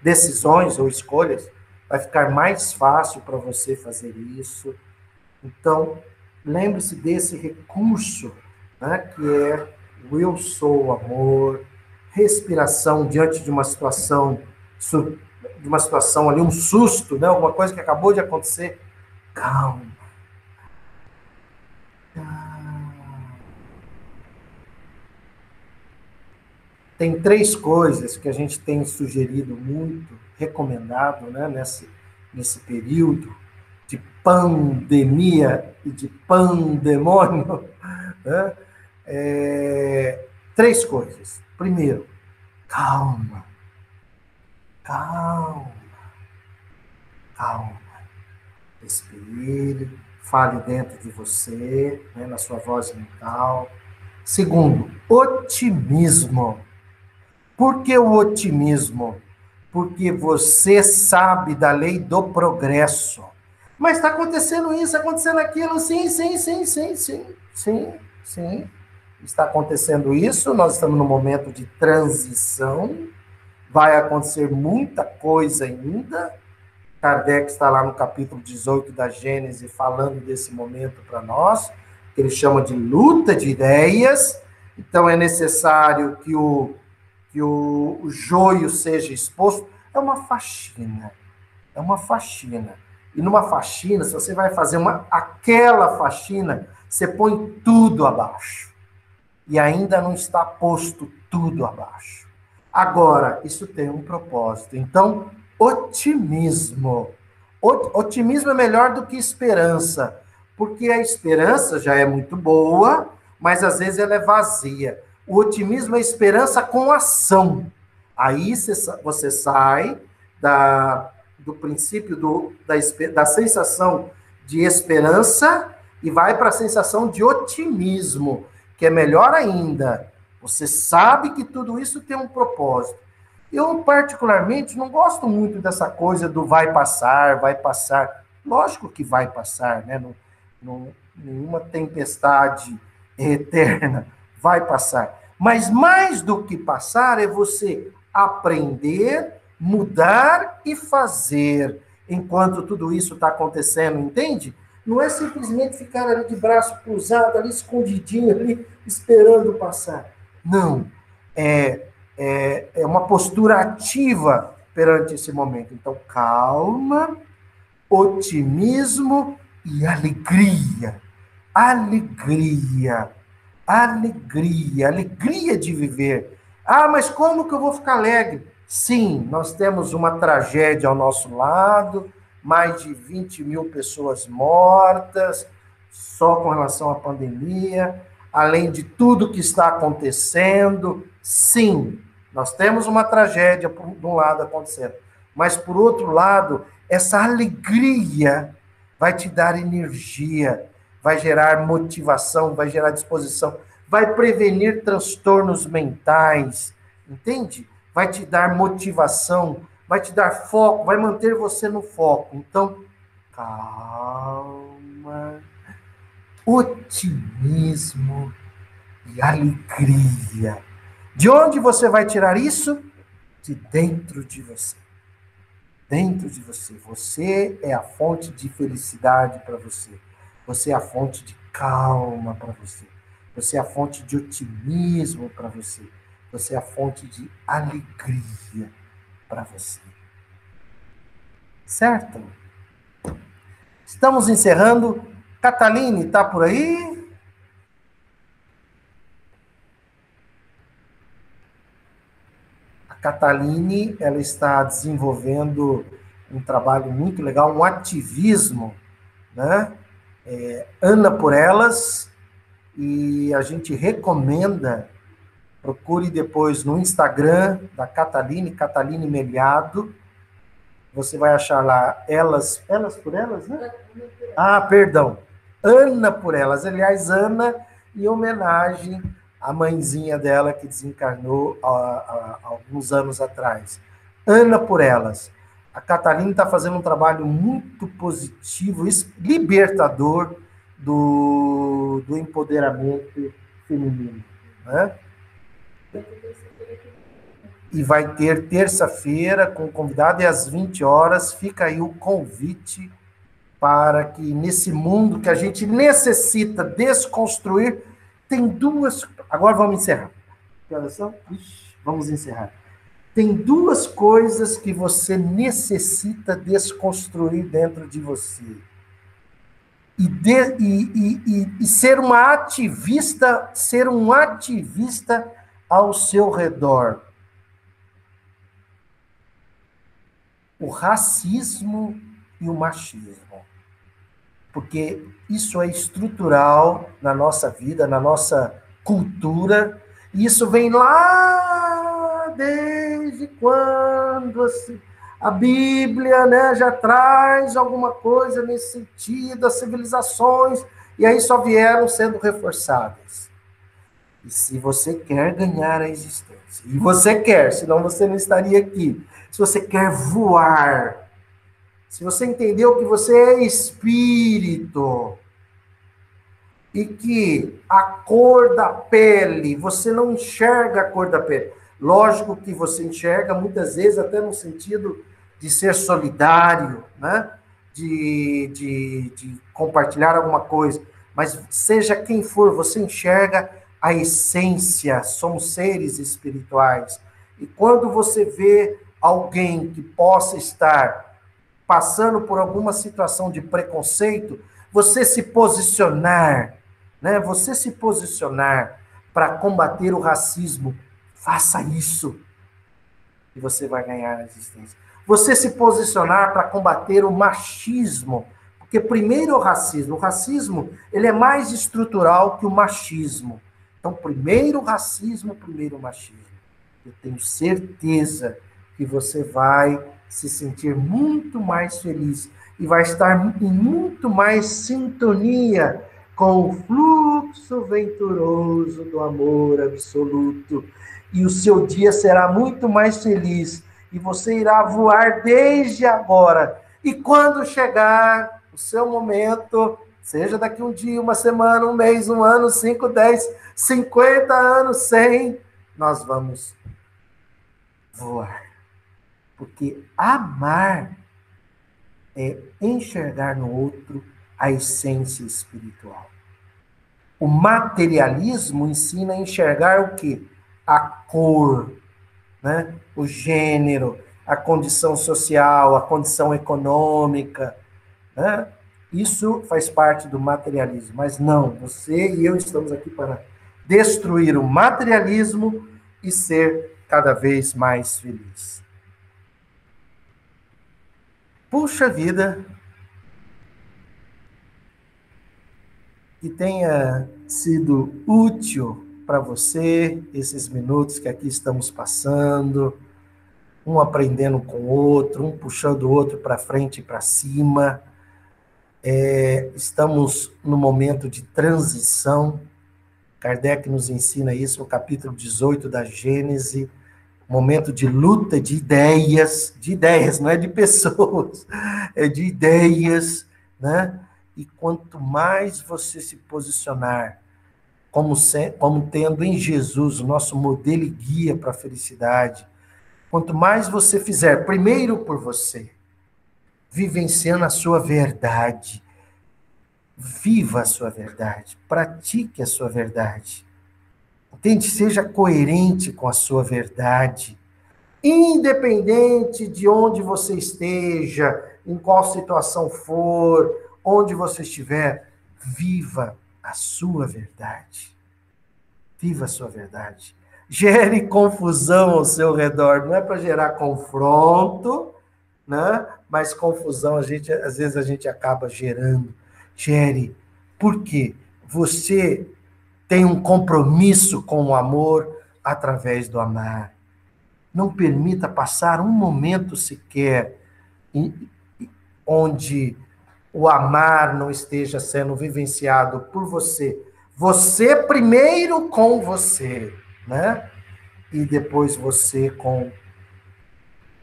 decisões ou escolhas, vai ficar mais fácil para você fazer isso. Então, lembre-se desse recurso, né, que é o eu sou amor, respiração diante de uma situação, de uma situação ali, um susto, né, alguma coisa que acabou de acontecer. Calma. Tem três coisas que a gente tem sugerido muito, recomendado, né, nesse, nesse período de pandemia e de pandemônio, né? é, três coisas. Primeiro, calma, calma, calma. Respire, fale dentro de você, né, na sua voz mental. Segundo, otimismo. Por que o otimismo? Porque você sabe da lei do progresso. Mas está acontecendo isso, acontecendo aquilo, sim, sim, sim, sim, sim, sim, sim. Está acontecendo isso, nós estamos no momento de transição, vai acontecer muita coisa ainda. Kardec está lá no capítulo 18 da Gênese falando desse momento para nós, que ele chama de luta de ideias. Então é necessário que o, que o, joio seja exposto. É uma faxina, é uma faxina. E numa faxina, se você vai fazer uma aquela faxina, você põe tudo abaixo. E ainda não está posto tudo abaixo. Agora, isso tem um propósito. Então, otimismo. Otimismo é melhor do que esperança, porque a esperança já é muito boa, mas às vezes ela é vazia. O otimismo é esperança com ação. Aí você sai da, do princípio do, da, da sensação de esperança e vai para a sensação de otimismo, que é melhor ainda. Você sabe que tudo isso tem um propósito. Eu, particularmente, não gosto muito dessa coisa do vai passar, vai passar. Lógico que vai passar, né? Não, não, nenhuma tempestade eterna vai passar. Mas mais do que passar é você aprender mudar e fazer enquanto tudo isso está acontecendo, entende? Não é simplesmente ficar ali de braço cruzado, ali escondidinho, ali esperando passar. Não. É, é, é uma postura ativa perante esse momento. Então, calma, otimismo e alegria. Alegria. Alegria. Alegria de viver. Ah, mas como que eu vou ficar alegre? Sim, nós temos uma tragédia ao nosso lado, mais de 20 mil pessoas mortas, só com relação à pandemia, além de tudo que está acontecendo. Sim, nós temos uma tragédia por um lado acontecendo, mas por outro lado, essa alegria vai te dar energia, vai gerar motivação, vai gerar disposição, vai prevenir transtornos mentais, entende? Vai te dar motivação, vai te dar foco, vai manter você no foco. Então, calma, otimismo e alegria. De onde você vai tirar isso? De dentro de você. Dentro de você. Você é a fonte de felicidade para você. Você é a fonte de calma para você. Você é a fonte de otimismo para você. Você é a fonte de alegria para você. Certo? Estamos encerrando. Cataline, está por aí? A Cataline, ela está desenvolvendo um trabalho muito legal, um ativismo, né? É, Ana por Elas, e a gente recomenda Procure depois no Instagram da Cataline, Cataline Meliado. Você vai achar lá elas, elas por elas, né? Ah, perdão. Ana por elas. Aliás, Ana em homenagem à mãezinha dela que desencarnou há, há alguns anos atrás. Ana por elas. A Catalina está fazendo um trabalho muito positivo, libertador do, do empoderamento feminino. Né? E vai ter terça-feira com convidado e às 20 horas fica aí o convite para que nesse mundo que a gente necessita desconstruir, tem duas. Agora vamos encerrar. Que horas são? Ixi, vamos encerrar. Tem duas coisas que você necessita desconstruir dentro de você. E, de, e, e, e, ser uma ativista, ser um ativista ao seu redor. O racismo e o machismo. Porque isso é estrutural na nossa vida, na nossa cultura, e isso vem lá desde quando assim, a Bíblia né, já traz alguma coisa nesse sentido, as civilizações, e aí só vieram sendo reforçadas. E se você quer ganhar a existência, e você quer, senão você não estaria aqui. Se você quer voar, se você entendeu que você é espírito, e que a cor da pele, você não enxerga a cor da pele. Lógico que você enxerga muitas vezes até no sentido de ser solidário, né? de, de, de compartilhar alguma coisa. Mas seja quem for, você enxerga a essência, somos seres espirituais. E quando você vê alguém que possa estar passando por alguma situação de preconceito, você se posicionar, né? Você se posicionar para combater o racismo, faça isso e você vai ganhar a existência. Você se posicionar para combater o machismo, porque primeiro o racismo, o racismo ele é mais estrutural que o machismo. Então, primeiro o racismo, primeiro o machismo. Eu tenho certeza que você vai se sentir muito mais feliz e vai estar em muito mais sintonia com o fluxo venturoso do amor absoluto. E o seu dia será muito mais feliz e você irá voar desde agora. E quando chegar o seu momento, Seja daqui um dia, uma semana, um mês, um ano, cinco, dez, cinquenta anos, cem, nós vamos voar. Porque amar é enxergar no outro a essência espiritual. O materialismo ensina a enxergar o quê? A cor, né? o gênero, a condição social, a condição econômica. Né? Isso faz parte do materialismo, mas não, você e eu estamos aqui para destruir o materialismo e ser cada vez mais feliz. Puxa vida, que tenha sido útil para você esses minutos que aqui estamos passando, um aprendendo com o outro, um puxando o outro para frente e para cima. É, estamos no momento de transição. Kardec nos ensina isso no capítulo 18 da Gênese, momento de luta de ideias, de ideias, não é de pessoas, é de ideias, né? E quanto mais você se posicionar como, como tendo em Jesus o nosso modelo e guia para a felicidade, quanto mais você fizer, primeiro por você, vivenciando a sua verdade, viva a sua verdade, pratique a sua verdade. Entende? Seja coerente com a sua verdade. Independente de onde você esteja, em qual situação for, onde você estiver, viva a sua verdade. Viva a sua verdade. Gere confusão ao seu redor, não é para gerar confronto, né? Mas confusão a gente às vezes a gente acaba gerando. Gere. Por quê? Você tem um compromisso com o amor através do amar. Não permita passar um momento sequer onde o amar não esteja sendo vivenciado por você. Você primeiro com você, né? E depois você com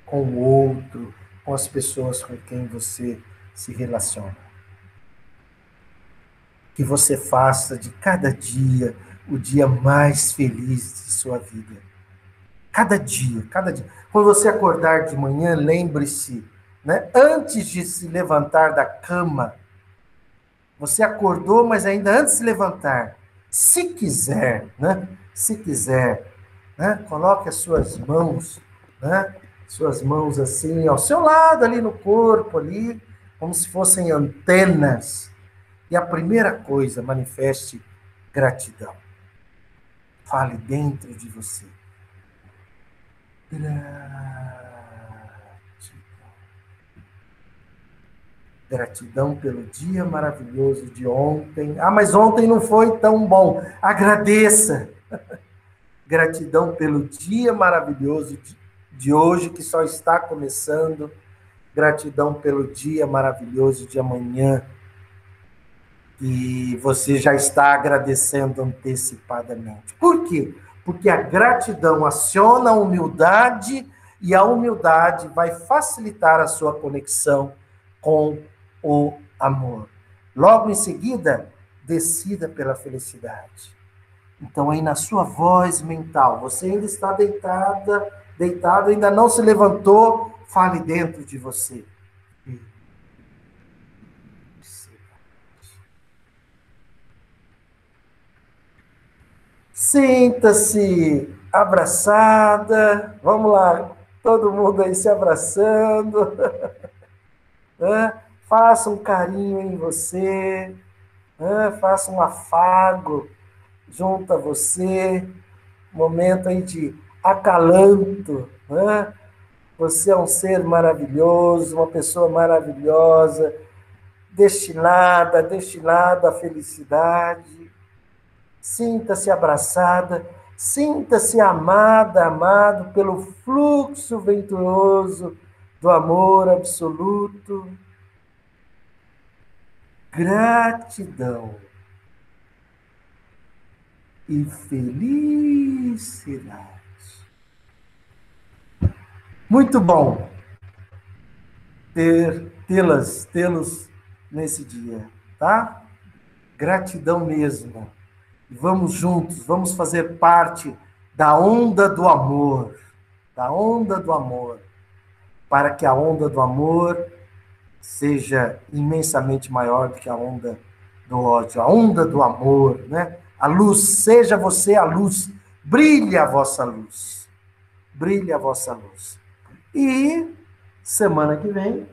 com o outro, com as pessoas com quem você se relaciona. Que você faça de cada dia o dia mais feliz de sua vida. Cada dia, cada dia. Quando você acordar de manhã, lembre-se né? Antes de se levantar da cama, você acordou, mas ainda antes de se levantar, se quiser, né? Se quiser, né? Coloque as suas mãos, né? Suas mãos assim ao seu lado ali no corpo ali, como se fossem antenas. E a primeira coisa, manifeste gratidão. Fale dentro de você. Gratidão. Gratidão pelo dia maravilhoso de ontem. Ah, mas ontem não foi tão bom. Agradeça. Gratidão pelo dia maravilhoso de, hoje, que só está começando. Gratidão pelo dia maravilhoso de amanhã. E você já está agradecendo antecipadamente. Por quê? Porque a gratidão aciona a humildade e a humildade vai facilitar a sua conexão com o amor. Logo em seguida, decida pela felicidade. Então, aí na sua voz mental, você ainda está deitada, deitado, ainda não se levantou, fale dentro de você. Sinta-se abraçada. Vamos lá, todo mundo aí se abraçando. faça um carinho em você, né? faça um afago junto a você, momento aí de acalanto, né? Você é um ser maravilhoso, uma pessoa maravilhosa, destinada, destinada à felicidade. Sinta-se abraçada, sinta-se amada, amado pelo fluxo venturoso do amor absoluto gratidão e felicidade. Muito bom ter tê-las, tê-los nesse dia, tá? Gratidão mesmo. Vamos juntos, vamos fazer parte da onda do amor, da onda do amor, para que a onda do amor seja imensamente maior do que a onda do ódio, a onda do amor, né? A luz, seja você a luz, brilhe a vossa luz. Brilhe a vossa luz. E semana que vem,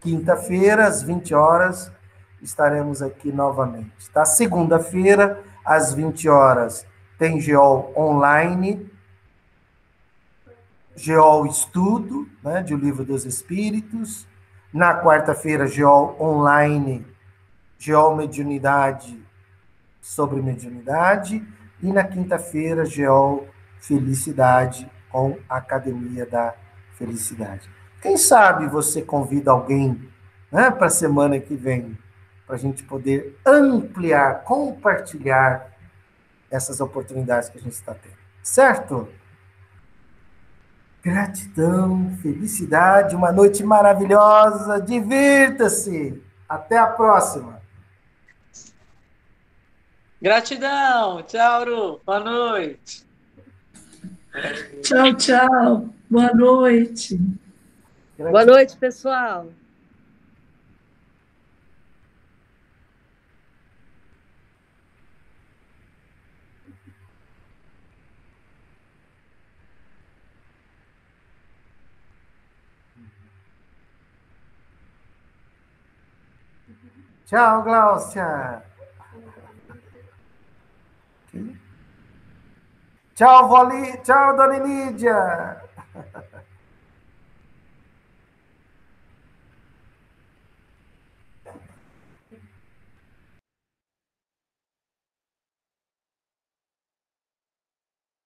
quinta-feira, às 20 horas, estaremos aqui novamente. Tá? Segunda-feira, às 20 horas, tem Geol online, Geol Estudo, né, de O Livro dos Espíritos Na quarta-feira, Geol Online, Geol Mediunidade sobre mediunidade. E na quinta-feira, Geol Felicidade com a Academia da Felicidade. Quem sabe você convida alguém né, para a semana que vem, para a gente poder ampliar, compartilhar essas oportunidades que a gente está tendo. Certo? Gratidão, felicidade, uma noite maravilhosa, divirta-se. Até a próxima. Gratidão. Tchau, Ru. Boa noite. Tchau, tchau. Boa noite. Boa noite, pessoal. Tchau, Gláucia. Tchau, Voli. Tchau, Dona Lídia.